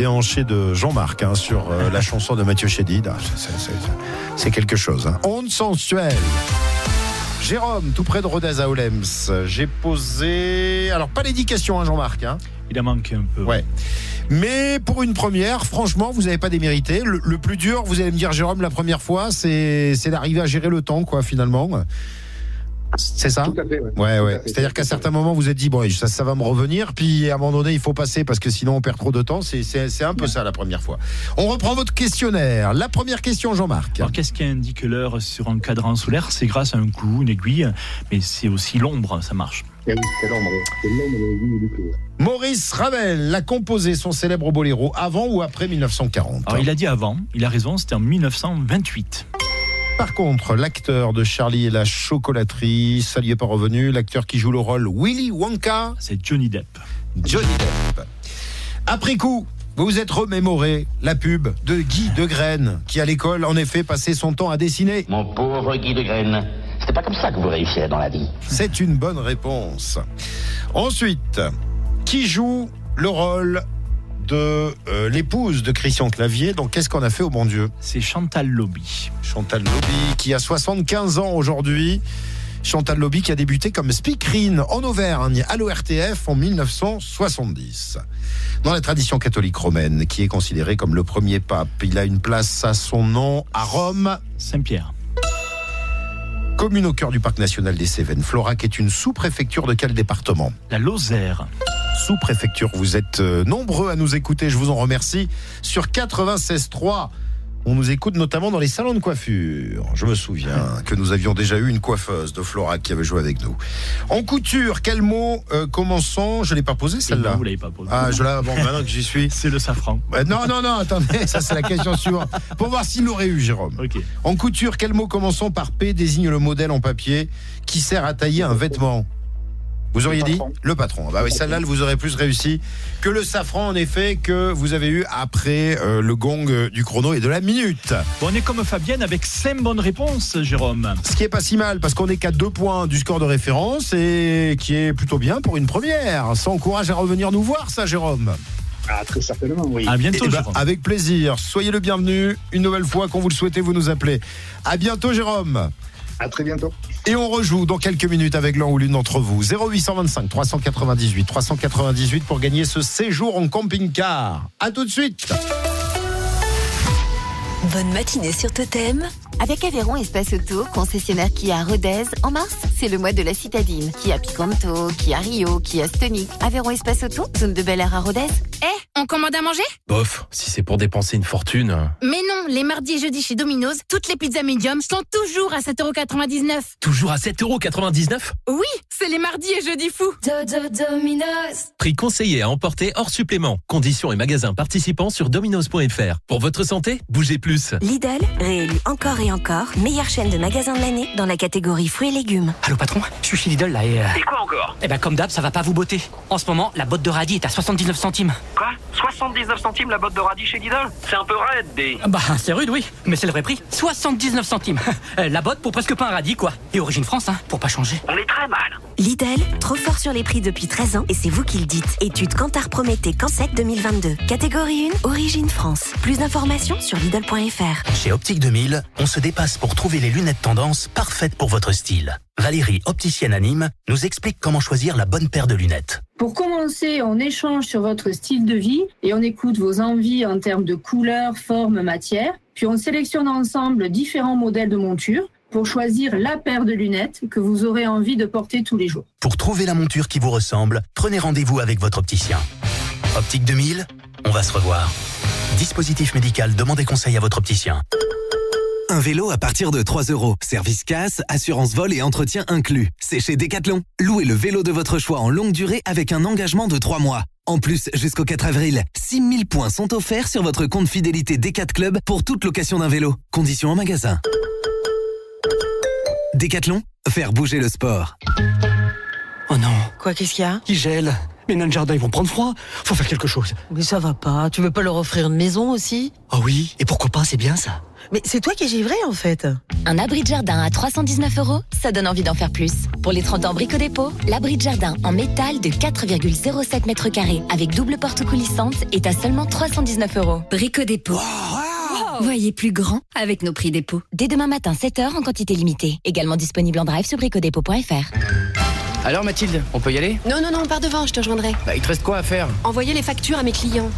Speaker 3: déhanché de Jean-Marc hein, sur euh, la chanson de Mathieu Chédid, ah, c'est- quelque chose. Hein. Onde sensuelle. Jérôme, tout près de Rodez à Olems. J'ai posé. Alors, pas les 10 questions, hein, Jean-Marc. Hein.
Speaker 4: Il a manqué un peu.
Speaker 3: Ouais. Mais pour une première, franchement, vous n'avez pas démérité. Le, le plus dur, vous allez me dire, Jérôme, la première fois, c'est c'est d'arriver à gérer le temps, quoi, finalement. C'est ça
Speaker 37: Tout à fait, ouais.
Speaker 3: Ouais. C'est-à-dire qu'à certains moments, vous vous êtes dit, bon, ça, ça va me revenir, puis à un moment donné, il faut passer parce que sinon on perd trop de temps. C'est- un peu ça la première fois. On reprend votre questionnaire. La première question, Jean-Marc.
Speaker 4: Alors qu'est-ce qui indique l'heure sur un cadran solaire? C'est grâce à un clou, une aiguille, mais c'est aussi l'ombre, ça marche.
Speaker 37: Oui.
Speaker 3: Maurice Ravel a composé son célèbre boléro avant ou après 1940
Speaker 4: Alors il a dit avant, il a raison, c'était en 1928.
Speaker 3: Par contre, l'acteur de Charlie et la chocolaterie, ça n'y est pas revenu. L'acteur qui joue le rôle Willy Wonka,
Speaker 4: C'est Johnny Depp.
Speaker 3: Johnny Depp. Après coup, vous vous êtes remémoré la pub de Guy de Graine, qui à l'école, en effet, passait son temps à dessiner.
Speaker 39: Mon pauvre Guy de Graine, c'était pas comme ça que vous réussirez dans la vie.
Speaker 3: C'est une bonne réponse. Ensuite, qui joue le rôle de euh, l'épouse de Christian Clavier Donc, qu'est-ce qu'on a fait au bon Dieu?
Speaker 4: C'est Chantal Lobby.
Speaker 3: Chantal Lobby, qui a 75 ans aujourd'hui. Chantal Lobby qui a débuté comme speakerine en Auvergne à l'ORTF en 1970. Dans la tradition catholique romaine, qui est considéré comme le premier pape, il a une place à son nom à Rome.
Speaker 4: Saint-Pierre.
Speaker 3: Commune au cœur du parc national des Cévennes, Florac est une sous-préfecture de quel département?
Speaker 4: La Lozère.
Speaker 3: Sous-préfecture, vous êtes euh, nombreux à nous écouter, je vous en remercie. Sur 96.3, on nous écoute notamment dans les salons de coiffure. Je me souviens que nous avions déjà eu une coiffeuse de Florac qui avait joué avec nous. En couture, quel mot euh, commençons? Je l'ai pas posé celle-là.
Speaker 4: Vous l'avez pas posé.
Speaker 3: Ah, je l'ai. Bon, maintenant que j'y suis.
Speaker 4: C'est le safran.
Speaker 3: Euh, non, non, non. Attendez, ça c'est la question suivante. Pour voir s'il l'aurait eu, Jérôme. En couture, quel mot commençant par P? Désigne le modèle en papier qui sert à tailler un vêtement vous auriez dit le patron. Bah oui, celle-là, vous aurez plus réussi que le safran, en effet, que vous avez eu après euh, le gong euh, du chrono et de la minute.
Speaker 4: Bon, on est comme Fabienne avec 5 bonnes réponses, Jérôme.
Speaker 3: Ce qui est pas si mal, parce qu'on est qu'à deux points du score de référence et qui est plutôt bien pour une première. Ça encourage à revenir nous voir, ça, Jérôme.
Speaker 37: Ah, très certainement, oui.
Speaker 4: À bientôt,
Speaker 3: Eh ben,
Speaker 4: Jérôme.
Speaker 3: avec plaisir. Soyez le bienvenu. Une nouvelle fois, quand vous le souhaitez, vous nous appelez. À bientôt, Jérôme.
Speaker 37: À très bientôt.
Speaker 3: Et on rejoue dans quelques minutes avec l'un ou l'une d'entre vous. 0825 398 398 pour gagner ce séjour en camping-car. À tout de suite.
Speaker 1: Bonne matinée sur Totem. Avec Aveyron Espace Auto, concessionnaire qui à Rodez, en mars, c'est le mois de la citadine. Qui a Picanto, qui a Rio, qui a Stonic. Aveyron Espace Auto, zone de Bel Air à Rodez.
Speaker 21: Eh, on commande à manger?
Speaker 23: Bof, si c'est pour dépenser une fortune.
Speaker 21: Mais non, les mardis et jeudis chez Domino's, toutes les pizzas medium sont toujours à 7,99€.
Speaker 23: Toujours à 7,99€
Speaker 21: Oui, c'est les mardis et jeudis fous. Domino's.
Speaker 23: Prix conseillé à emporter hors supplément. Conditions et magasins participants sur dominos.fr. Pour votre santé, bougez plus.
Speaker 7: Lidl, réélu encore et encore, meilleure chaîne de magasins de l'année dans la catégorie fruits et légumes.
Speaker 40: Allô patron, je suis chez Lidl là et... euh,
Speaker 9: Et quoi encore?
Speaker 40: Eh ben comme d'hab, ça va pas vous botter. En ce moment, la botte de radis est à 79 centimes.
Speaker 9: Quoi? 79 centimes la botte de radis chez Lidl C'est un peu raide, des...
Speaker 40: Bah c'est rude oui, mais c'est le vrai prix. 79 centimes. Euh, la botte pour presque pas un radis quoi. Et origine France hein, pour pas changer.
Speaker 9: On est très mal.
Speaker 7: Lidl, trop fort sur les prix depuis 13 ans et c'est vous qui le dites. Étude Kantar Prométhée Cansec 2022. Catégorie 1, Origine France. Plus d'informations sur Lidl.fr.
Speaker 32: Chez Optique 2000, on se dépasse pour trouver les lunettes tendance parfaites pour votre style. Valérie, opticienne à Nîmes, nous explique comment choisir la bonne paire de lunettes.
Speaker 41: Pour commencer, on échange sur votre style de vie et on écoute vos envies en termes de couleur, forme, matière. Puis on sélectionne ensemble différents modèles de montures pour choisir la paire de lunettes que vous aurez envie de porter tous les jours.
Speaker 32: Pour trouver la monture qui vous ressemble, prenez rendez-vous avec votre opticien. Optique 2000, on va se revoir. Dispositif médical, demandez conseil à votre opticien.
Speaker 2: Un vélo à partir de 3 euros. Service casse, assurance vol et entretien inclus. C'est chez Decathlon. Louez le vélo de votre choix en longue durée avec un engagement de 3 mois. En plus, jusqu'au 4 avril, 6000 points sont offerts sur votre compte fidélité Decat Club pour toute location d'un vélo. Conditions en magasin. Décathlon, faire bouger le sport.
Speaker 42: Oh non. Quoi, qu'est-ce qu'il y a?
Speaker 40: Il gèle. Les nains de jardin ils vont prendre froid. Faut faire quelque chose.
Speaker 42: Mais ça va pas. Tu veux pas leur offrir une maison aussi?
Speaker 40: Ah oui, et pourquoi pas, c'est bien ça.
Speaker 42: Mais c'est toi qui es givré en fait.
Speaker 43: Un abri de jardin à 319 euros, ça donne envie d'en faire plus. Pour les 30 ans Brico Dépôt, l'abri de jardin en métal de 4,07 mètres carrés avec double porte coulissante est à seulement 319 euros.
Speaker 19: Brico Dépôt. Voyez plus grand avec nos prix dépôt.
Speaker 43: Dès demain matin, 7h en quantité limitée. Également disponible en drive sur bricodépôt.fr.
Speaker 40: Alors Mathilde, on peut y aller?
Speaker 44: Non, non, non, pars devant, je te rejoindrai.
Speaker 40: Bah il te reste quoi à faire?
Speaker 44: Envoyer les factures à mes clients.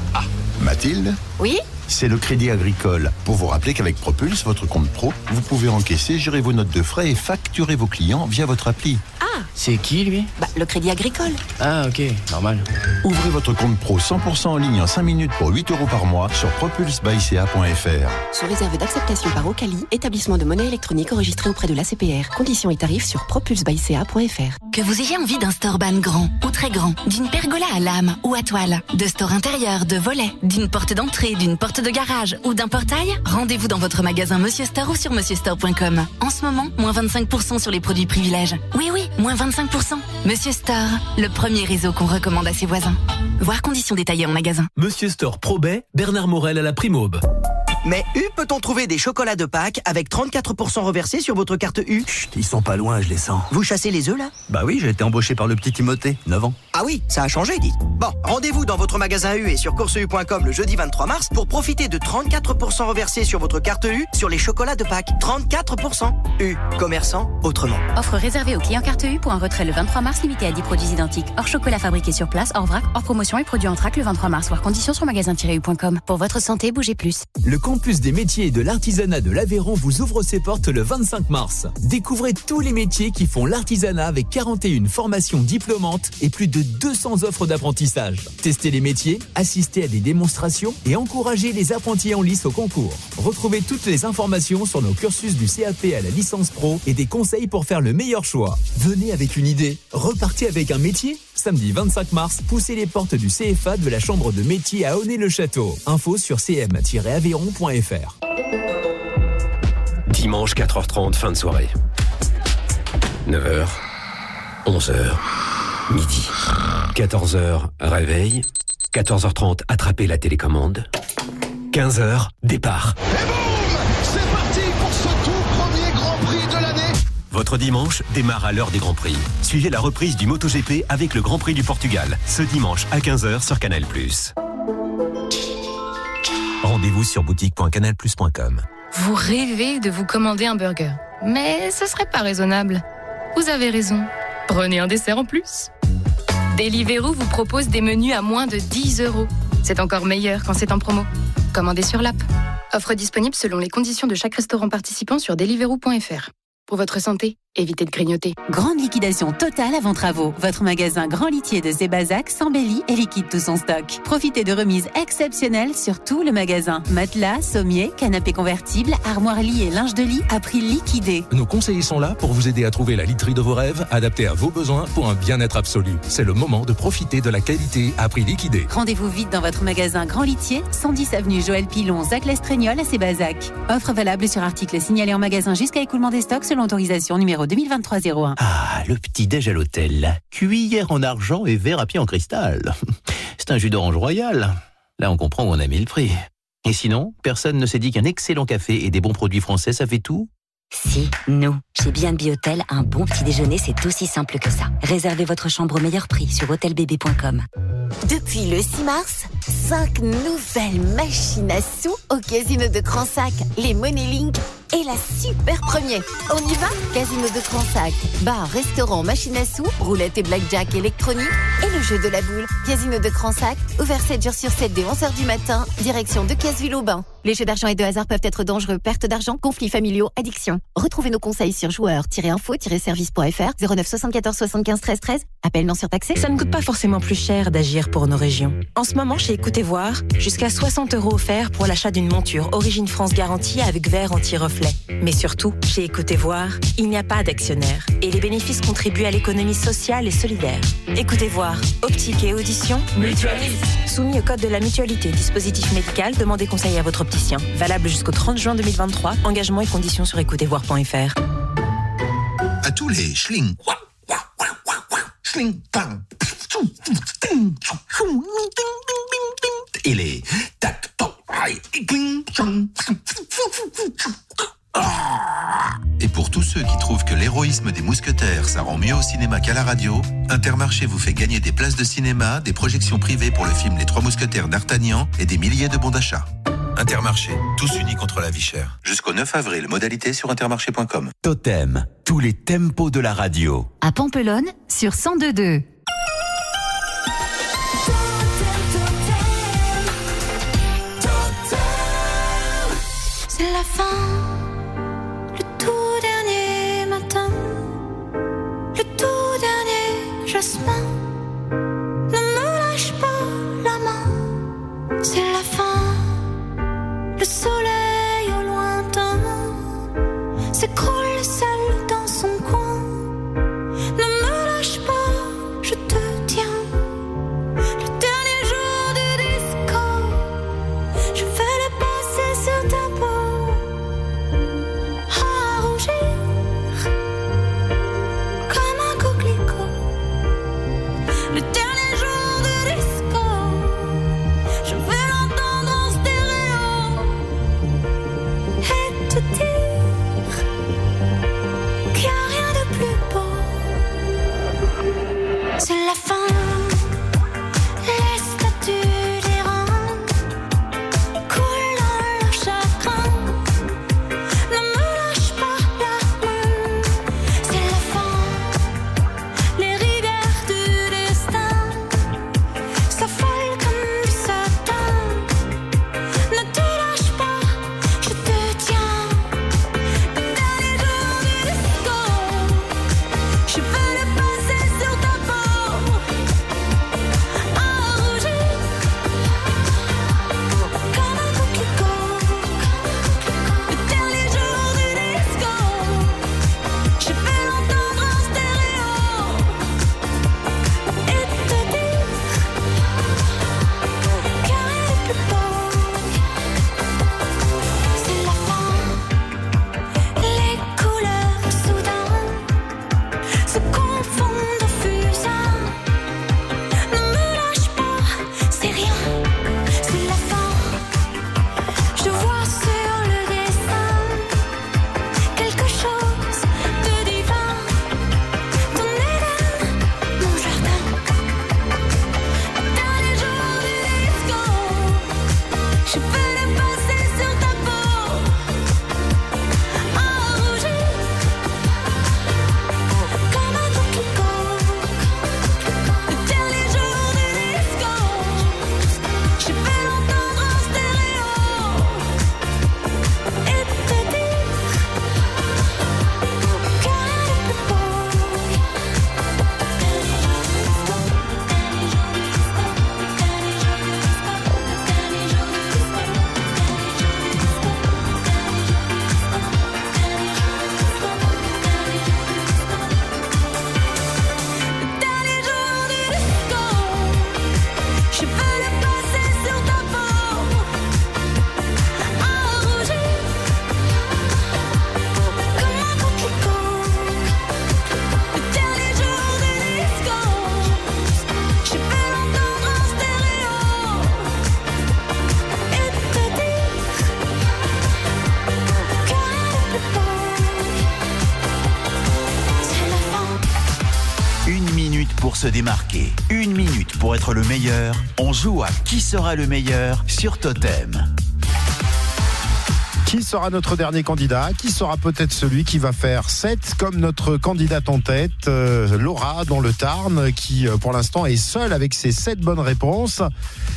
Speaker 34: Mathilde?
Speaker 44: Oui?
Speaker 34: C'est le Crédit Agricole. Pour vous rappeler qu'avec Propulse, votre compte pro, vous pouvez encaisser, gérer vos notes de frais et facturer vos clients via votre appli.
Speaker 44: Ah
Speaker 40: C'est qui lui?
Speaker 44: Bah, le crédit agricole.
Speaker 40: Ah ok, normal.
Speaker 34: Ouvrez votre compte pro 100% en ligne en 5 minutes pour 8 euros par mois sur propulsebyca.fr.
Speaker 44: Sous réserve d'acceptation par Ocali, établissement de monnaie électronique enregistré auprès de l'ACPR. Conditions et tarifs sur propulsebyca.fr.
Speaker 19: Que vous ayez envie d'un store ban grand ou très grand, d'une pergola à lame ou à toile, de store intérieur, de volets, d'une porte d'entrée, d'une porte de garage ou d'un portail Rendez-vous dans votre magasin Monsieur Store ou sur monsieurstore.com. En ce moment, moins 25% sur les produits privilèges. Oui, oui, moins 25%. Monsieur Store, le premier réseau qu'on recommande à ses voisins. Voir conditions détaillées en magasin.
Speaker 23: Monsieur Store Probet, Bernard Morel à la Primaube.
Speaker 16: Mais U peut-on trouver des chocolats de Pâques avec 34% reversés sur votre carte U
Speaker 15: Chut, ils sont pas loin, je les sens.
Speaker 16: Vous chassez les œufs là?
Speaker 15: Bah oui, j'ai été embauché par le petit Timothée, 9 ans.
Speaker 16: Ah oui, ça a changé, dites. Bon, rendez-vous dans votre magasin U et sur courseu.com le jeudi 23 mars pour profiter de 34% reversés sur votre carte U sur les chocolats de Pâques. 34% U, commerçant autrement.
Speaker 18: Offre réservée aux clients carte U pour un retrait le 23 mars limité à 10 produits identiques. Hors chocolat fabriqué sur place, hors vrac, hors promotion et produit en trac le 23 mars. Voir conditions sur magasin-u.com. Pour votre santé, bougez plus.
Speaker 2: Le campus des métiers et de l'artisanat de l'Aveyron vous ouvre ses portes le 25 mars. Découvrez tous les métiers qui font l'artisanat avec 41 formations diplômantes et plus de 200 offres d'apprentissage. Testez les métiers, assistez à des démonstrations et encouragez les apprentis en lice au concours. Retrouvez toutes les informations sur nos cursus du CAP à la licence pro et des conseils pour faire le meilleur choix. Venez avec une idée, repartez avec un métier. Samedi 25 mars, poussez les portes du CFA de la Chambre de métier à Honnay-le-Château. Info sur cm-aveyron.fr.
Speaker 45: Dimanche 4h30, fin de soirée. 9h, 11h, midi. 14h, réveil. 14h30, attraper la télécommande. 15h, départ. Votre dimanche démarre à l'heure des Grands Prix. Suivez la reprise du MotoGP avec le Grand Prix du Portugal, ce dimanche à 15h sur Canal+. Rendez-vous sur boutique.canalplus.com.
Speaker 46: Vous rêvez de vous commander un burger. Mais ce serait pas raisonnable. Vous avez raison. Prenez un dessert en plus. Deliveroo vous propose des menus à moins de 10 euros. C'est encore meilleur quand c'est en promo. Commandez sur l'app. Offre disponible selon les conditions de chaque restaurant participant sur deliveroo.fr. Pour votre santé, évitez de grignoter.
Speaker 47: Grande liquidation totale avant travaux. Votre magasin Grand Litier de Sébazac s'embellit et liquide tout son stock. Profitez de remises exceptionnelles sur tout le magasin. Matelas, sommiers, canapés convertibles, armoires lit et linge de lit à prix liquidé.
Speaker 48: Nos conseillers sont là pour vous aider à trouver la literie de vos rêves, adaptée à vos besoins pour un bien-être absolu. C'est le moment de profiter de la qualité à prix liquidé.
Speaker 47: Rendez-vous vite dans votre magasin Grand Litier, 110 avenue Joël Pilon, Zac Lestraignol à Sébazac. Offre valable sur article signalé en magasin jusqu'à écoulement des stocks selon autorisation numéro 2023-01.
Speaker 49: Ah, le petit déj à l'hôtel. Cuillère en argent et verre à pied en cristal. C'est un jus d'orange royal. Là, on comprend où on a mis le prix. Et sinon, personne ne s'est dit qu'un excellent café et des bons produits français, ça fait tout
Speaker 28: Si, nous. Chez Bien Biotel, un bon petit déjeuner, c'est aussi simple que ça. Réservez votre chambre au meilleur prix sur hôtelbb.com.
Speaker 1: Depuis le 6 mars, 5 nouvelles machines à sous au Casino de Cransac, les Money Link et la super premier. On y va? Casino de Cransac, bar, restaurant, machine à sous, roulette et blackjack électronique et le jeu de la boule. Casino de Cransac, ouvert 7 jours sur 7 dès 11h du matin, direction de Casseville-au-Bain. Les jeux d'argent et de hasard peuvent être dangereux, perte d'argent, conflits familiaux, addiction. Retrouvez nos conseils sur joueurs-info-service.fr 09 74 75 13 13. Appel non surtaxé.
Speaker 41: Ça ne coûte pas forcément plus cher d'agir pour nos régions. En ce moment, chez Écoutez Voir, jusqu'à 60 euros offerts pour l'achat d'une monture Origine France garantie avec verre anti-reflet. Mais surtout, chez Écoutez Voir, il n'y a pas d'actionnaire et les bénéfices contribuent à l'économie sociale et solidaire. Écoutez Voir, optique et audition, Mutualise. Soumis au code de la mutualité, dispositif médical, demandez conseil à votre Valable jusqu'au 30 juin 2023. Engagement et conditions sur écoutezvoir.fr.
Speaker 34: À tous les schling. Et les tac Et pour tous ceux qui trouvent que l'héroïsme des mousquetaires, ça rend mieux au cinéma qu'à la radio, Intermarché vous fait gagner des places de cinéma, des projections privées pour le film Les Trois Mousquetaires d'Artagnan et des milliers de bons d'achat. Intermarché, tous unis contre la vie chère. Jusqu'au 9 avril, modalité sur intermarché.com.
Speaker 50: Totem, tous les tempos de la radio.
Speaker 19: À Pampelonne, sur 102.2.
Speaker 51: C'est la fin,
Speaker 2: démarquer, une minute pour être le meilleur. On joue à qui sera le meilleur sur Totem.
Speaker 3: Qui sera notre dernier candidat? Qui sera peut-être celui qui va faire 7 comme notre candidate en tête, euh, Laura, dans le Tarn, qui euh, pour l'instant est seule avec ses 7 bonnes réponses?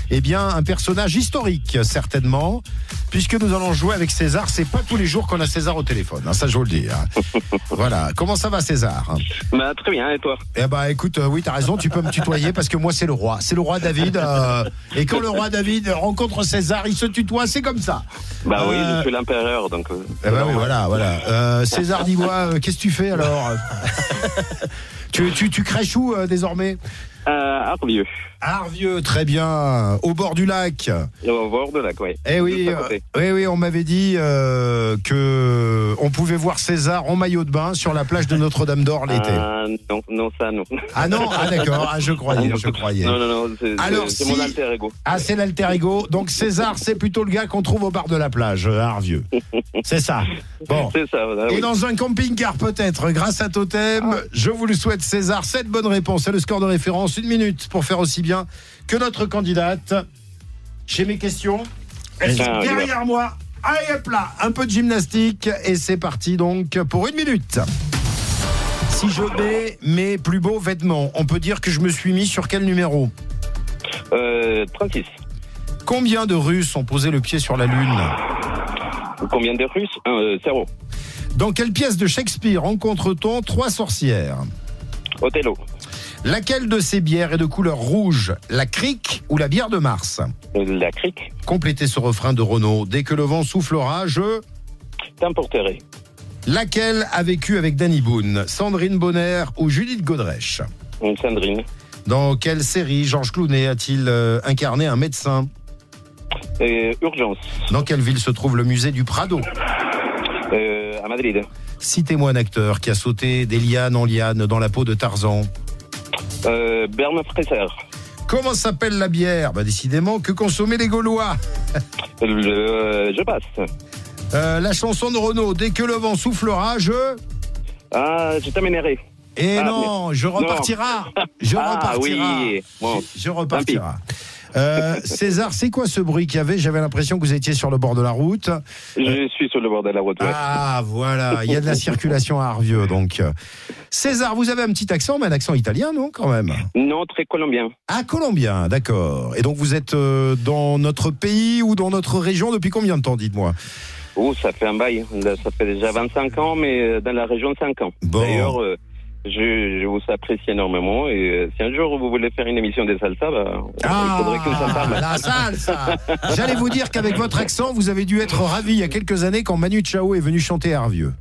Speaker 3: Eh bien, un personnage historique, certainement, puisque nous allons jouer avec César. C'est pas tous les jours qu'on a César au téléphone, hein, ça je vous le dis. hein. voilà. Comment ça va, César?
Speaker 52: Bah, très bien, et toi?
Speaker 3: Eh bah écoute, euh, oui, t'as raison, tu peux me tutoyer parce que moi c'est le roi. C'est le roi David. euh, et quand le roi David rencontre César, il se tutoie, c'est comme ça.
Speaker 52: Bah oui, je suis l'empereur, donc. euh,
Speaker 3: eh ben oui, voilà, voilà. Euh, César, dis-moi, euh, qu'est-ce que tu fais alors tu, tu, tu crèches où euh, désormais?
Speaker 52: Euh, Arvieux.
Speaker 3: Arvieux, très bien. Au bord du lac.
Speaker 52: Au bord de lac, oui.
Speaker 3: Eh oui, euh, oui, oui, on m'avait dit euh, que on pouvait voir César en maillot de bain sur la plage de Notre-Dame-d'Or l'été.
Speaker 52: Ah, non, non, ça, non.
Speaker 3: Ah non, ah d'accord, ah, je croyais,
Speaker 52: Ah,
Speaker 3: je croyais.
Speaker 52: Non, non, non, c'est
Speaker 3: si-
Speaker 52: mon alter ego.
Speaker 3: Ah, c'est l'alter ego. Donc César, c'est plutôt le gars qu'on trouve au bar de la plage, euh, à Arvieux. C'est ça. Bon.
Speaker 52: C'est ça, voilà,
Speaker 3: Et dans un camping-car peut-être, grâce à Totem, je vous le souhaite César. Cette bonne réponse, c'est le score de référence. Une minute pour faire aussi bien que notre candidate. J'ai mes questions. Elles sont
Speaker 52: Ah, va.
Speaker 3: derrière moi? Allez hop là, un peu de gymnastique et c'est parti donc pour une minute. Si je mets mes plus beaux vêtements, on peut dire que je me suis mis sur quel numéro?
Speaker 52: Euh, 36.
Speaker 3: Combien de Russes ont posé le pied sur la Lune?
Speaker 52: Combien de Russes? Euh, Zéro.
Speaker 3: Dans quelle pièce de Shakespeare rencontre-t-on trois sorcières?
Speaker 52: Othello.
Speaker 3: Laquelle de ces bières est de couleur rouge La crique ou la bière de Mars
Speaker 52: Euh, La crique.
Speaker 3: Complétez ce refrain de Renaud. Dès que le vent soufflera, je...
Speaker 52: T'emporterai.
Speaker 3: Laquelle a vécu avec Danny Boone Sandrine Bonner ou Judith Godrèche
Speaker 52: Une Sandrine.
Speaker 3: Dans quelle série Georges Clooney a-t-il euh, incarné un médecin
Speaker 52: Euh, urgence.
Speaker 3: Dans quelle ville se trouve le musée du Prado
Speaker 52: Euh, à Madrid.
Speaker 3: Citez-moi un acteur qui a sauté des lianes en lianes dans la peau de Tarzan.
Speaker 52: Euh, Bernard Fraser.
Speaker 3: Comment s'appelle la bière Bah décidément, que consommaient les Gaulois
Speaker 52: Le- je passe.
Speaker 3: Euh, La chanson de Renaud, dès que le vent soufflera, je...
Speaker 52: Ah, je t'amènerai.
Speaker 3: Et
Speaker 52: Ah,
Speaker 3: non, je repartira. Je
Speaker 52: ah,
Speaker 3: repartira.
Speaker 52: oui. Bon,
Speaker 3: Je repartira. Euh, César, c'est quoi ce bruit qu'il y avait? J'avais l'impression que vous étiez sur le bord de la route.
Speaker 52: Je suis sur le bord de la route. ouais.
Speaker 3: Ah, voilà, il y a de la circulation à Arvieux, donc. César, vous avez un petit accent, mais un accent italien, non, quand même?
Speaker 52: Non, très colombien.
Speaker 3: Ah, colombien, d'accord. Et donc, vous êtes euh, dans notre pays ou dans notre région depuis combien de temps, dites-moi?
Speaker 52: Oh, ça fait un bail. Ça fait déjà 25 ans, mais euh, dans la région de 5 ans.
Speaker 3: Bon.
Speaker 52: D'ailleurs, euh, je, je vous apprécie énormément. Et euh, si un jour vous voulez faire une émission des salsa, bah, il faudrait qu'on s'en parle.
Speaker 3: Ah, la salsa J'allais vous dire qu'avec votre accent, vous avez dû être ravi il y a quelques années quand Manu Chao est venu chanter à Arvieux.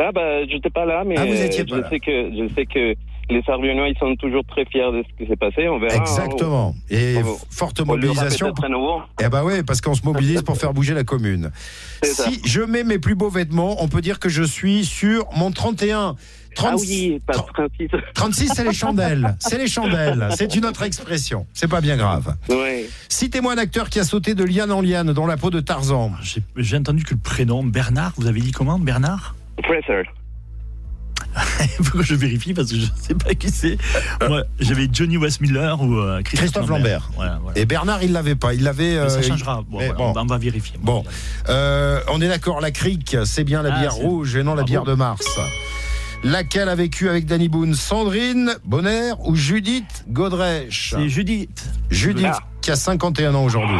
Speaker 52: Ah bah, j'étais pas là, mais
Speaker 3: Ah, vous étiez pas
Speaker 52: je
Speaker 3: là.
Speaker 52: sais que je sais que les Sarviennois, ils sont toujours très fiers de ce qui s'est passé. On verra. hein.
Speaker 3: Exactement. Et forte mobilisation.
Speaker 52: nouveau.
Speaker 3: Eh ben oui, parce qu'on se mobilise pour faire bouger la commune.
Speaker 52: Ça.
Speaker 3: Si je mets mes plus beaux vêtements, on peut dire que je suis sur mon 31. 30
Speaker 52: Ah oui, pas 36.
Speaker 3: 36, c'est les chandelles. C'est les chandelles. C'est une autre expression. C'est pas bien grave.
Speaker 52: Ouais.
Speaker 3: Citez-moi un acteur qui a sauté de liane en liane dans la peau de Tarzan.
Speaker 4: J'ai- J'ai entendu que le prénom Bernard, vous avez dit comment Bernard?
Speaker 52: Fraser.
Speaker 4: Il faut que je vérifie parce que je ne sais pas qui c'est. Moi, j'avais Johnny Westmiller ou euh, Christophe,
Speaker 3: Christophe Lambert.
Speaker 4: Voilà, voilà.
Speaker 3: Et Bernard, il l'avait pas. Il l'avait.
Speaker 4: Mais ça
Speaker 3: euh,
Speaker 4: changera. Bon,
Speaker 3: mais
Speaker 4: voilà,
Speaker 3: bon.
Speaker 4: on, va, vérifier.
Speaker 3: Bon, Euh, on est d'accord, la crique, c'est bien la
Speaker 4: Ah,
Speaker 3: bière rouge et non la bière de mars. Laquelle a vécu avec Danny Boone? Sandrine Bonner ou Judith Godrèche?
Speaker 4: C'est Judith.
Speaker 3: Judith,
Speaker 4: Ah.
Speaker 3: qui a 51 ans aujourd'hui.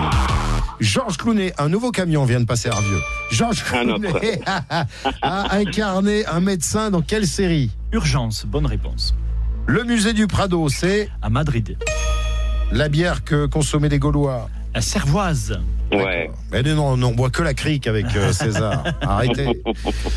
Speaker 3: Georges Clounet, un nouveau camion vient de passer à Arvieux. Georges. Clounet a incarné un médecin dans quelle série?
Speaker 4: Urgence, bonne réponse.
Speaker 3: Le musée du Prado, c'est
Speaker 4: À Madrid.
Speaker 3: la bière que consommaient les Gaulois.
Speaker 4: La Cervoise.
Speaker 52: Ouais.
Speaker 3: Mais non, non, on boit que la crique avec euh, César. Arrêtez.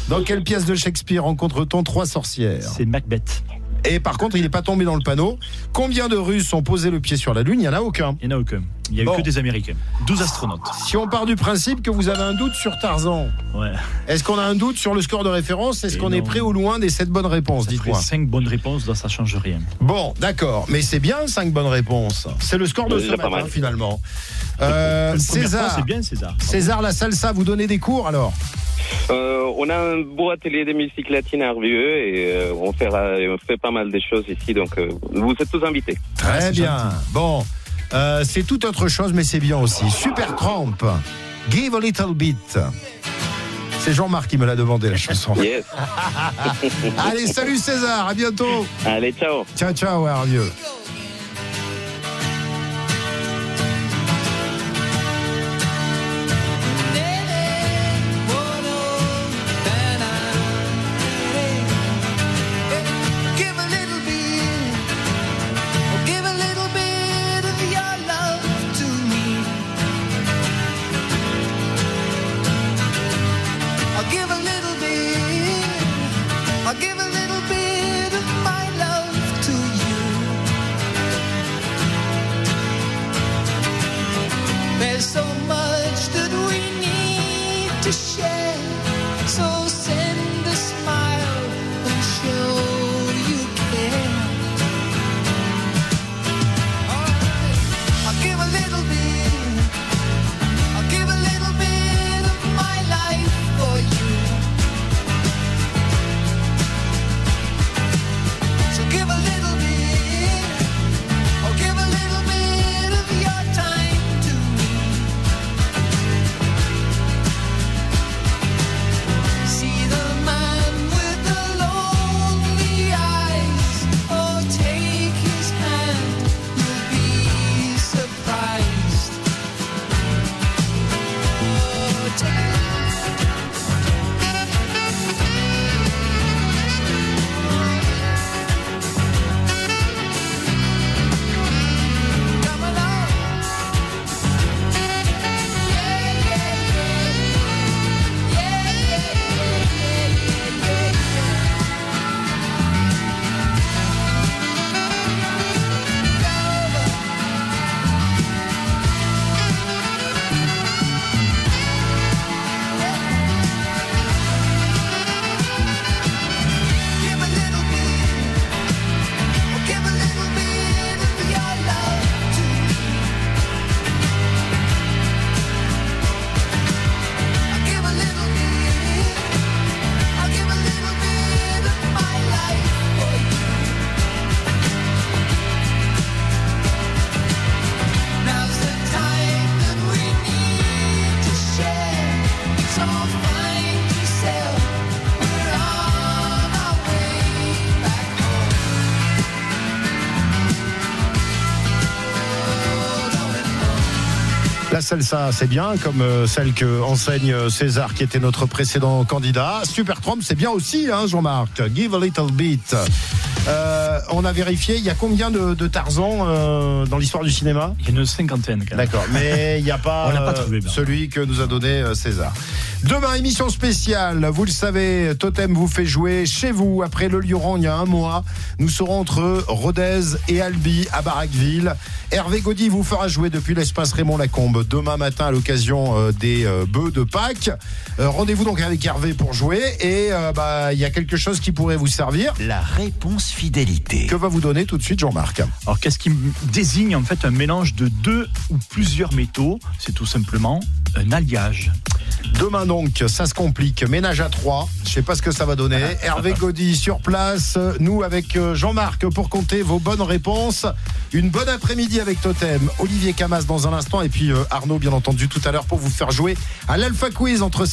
Speaker 3: Dans quelle pièce de Shakespeare rencontre-t-on trois sorcières?
Speaker 4: C'est Macbeth.
Speaker 3: Et par contre, il n'est pas tombé dans le panneau. Combien de Russes ont posé le pied sur la Lune? Il n'y en a aucun.
Speaker 4: Il n'y en a aucun. Il n'y a
Speaker 3: Bon.
Speaker 4: eu que des Américains. 12 astronautes.
Speaker 3: Si on part du principe que vous avez un doute sur Tarzan,
Speaker 4: Ouais.
Speaker 3: est-ce qu'on a un doute sur le score de référence? Est-ce qu'on est près ou loin des sept bonnes réponses? Dites-moi.
Speaker 4: 5 bonnes réponses, donc ça change rien.
Speaker 3: Bon, d'accord, mais c'est bien cinq bonnes réponses. C'est le score de ce matin
Speaker 52: mal.
Speaker 3: finalement. Euh,
Speaker 4: fois, bien, César.
Speaker 3: César la salsa, vous donnez des cours alors?
Speaker 52: Euh, on a un beau atelier de musique latine à Arvieux et euh, on, fera, on fait pas mal de choses ici, donc euh, vous êtes tous invités.
Speaker 3: Très bien. Bon, euh, c'est tout autre chose, mais c'est bien aussi. Super Tramp, Give a Little Bit. C'est Jean-Marc qui me l'a demandé la chanson.
Speaker 52: Yes.
Speaker 3: Allez, salut César, à bientôt.
Speaker 52: Allez, ciao.
Speaker 3: Ciao, ciao, Arvieux. C'est bien, comme euh, celle que enseigne euh, César, qui était notre précédent candidat. Super Trump, c'est bien aussi, hein, Jean-Marc. Give a little bit. Euh, on a vérifié, il y a combien de, de Tarzan euh, dans l'histoire du cinéma?
Speaker 4: Il y en a une cinquantaine. quand même.
Speaker 3: D'accord, mais il n'y a pas,
Speaker 4: On l'a pas trouvé,
Speaker 3: celui que nous a donné César. Demain, émission spéciale. Vous le savez, Totem vous fait jouer chez vous après le Lioran il y a un mois. Nous serons entre Rodez et Albi à Baraqueville. Hervé Gaudy vous fera jouer depuis l'espace Raymond Lacombe demain matin à l'occasion euh, des euh, bœufs de Pâques. Euh, Rendez-vous donc avec Hervé pour jouer et euh, bah, il y a quelque chose qui pourrait vous servir.
Speaker 2: La réponse fidélité.
Speaker 3: Que va vous donner tout de suite Jean-Marc
Speaker 4: Alors, qu'est-ce qui désigne en fait un mélange de deux ou plusieurs métaux? C'est tout simplement un alliage.
Speaker 3: Demain donc, ça se complique. Ménage à trois. Je sais pas ce que ça va donner. Hervé Gaudy sur place. Nous avec euh, Jean-Marc pour compter vos bonnes réponses. Une bonne après-midi avec Totem. Olivier Camas dans un instant et puis euh, Arnaud bien entendu tout à l'heure pour vous faire jouer à l'Alpha Quiz entre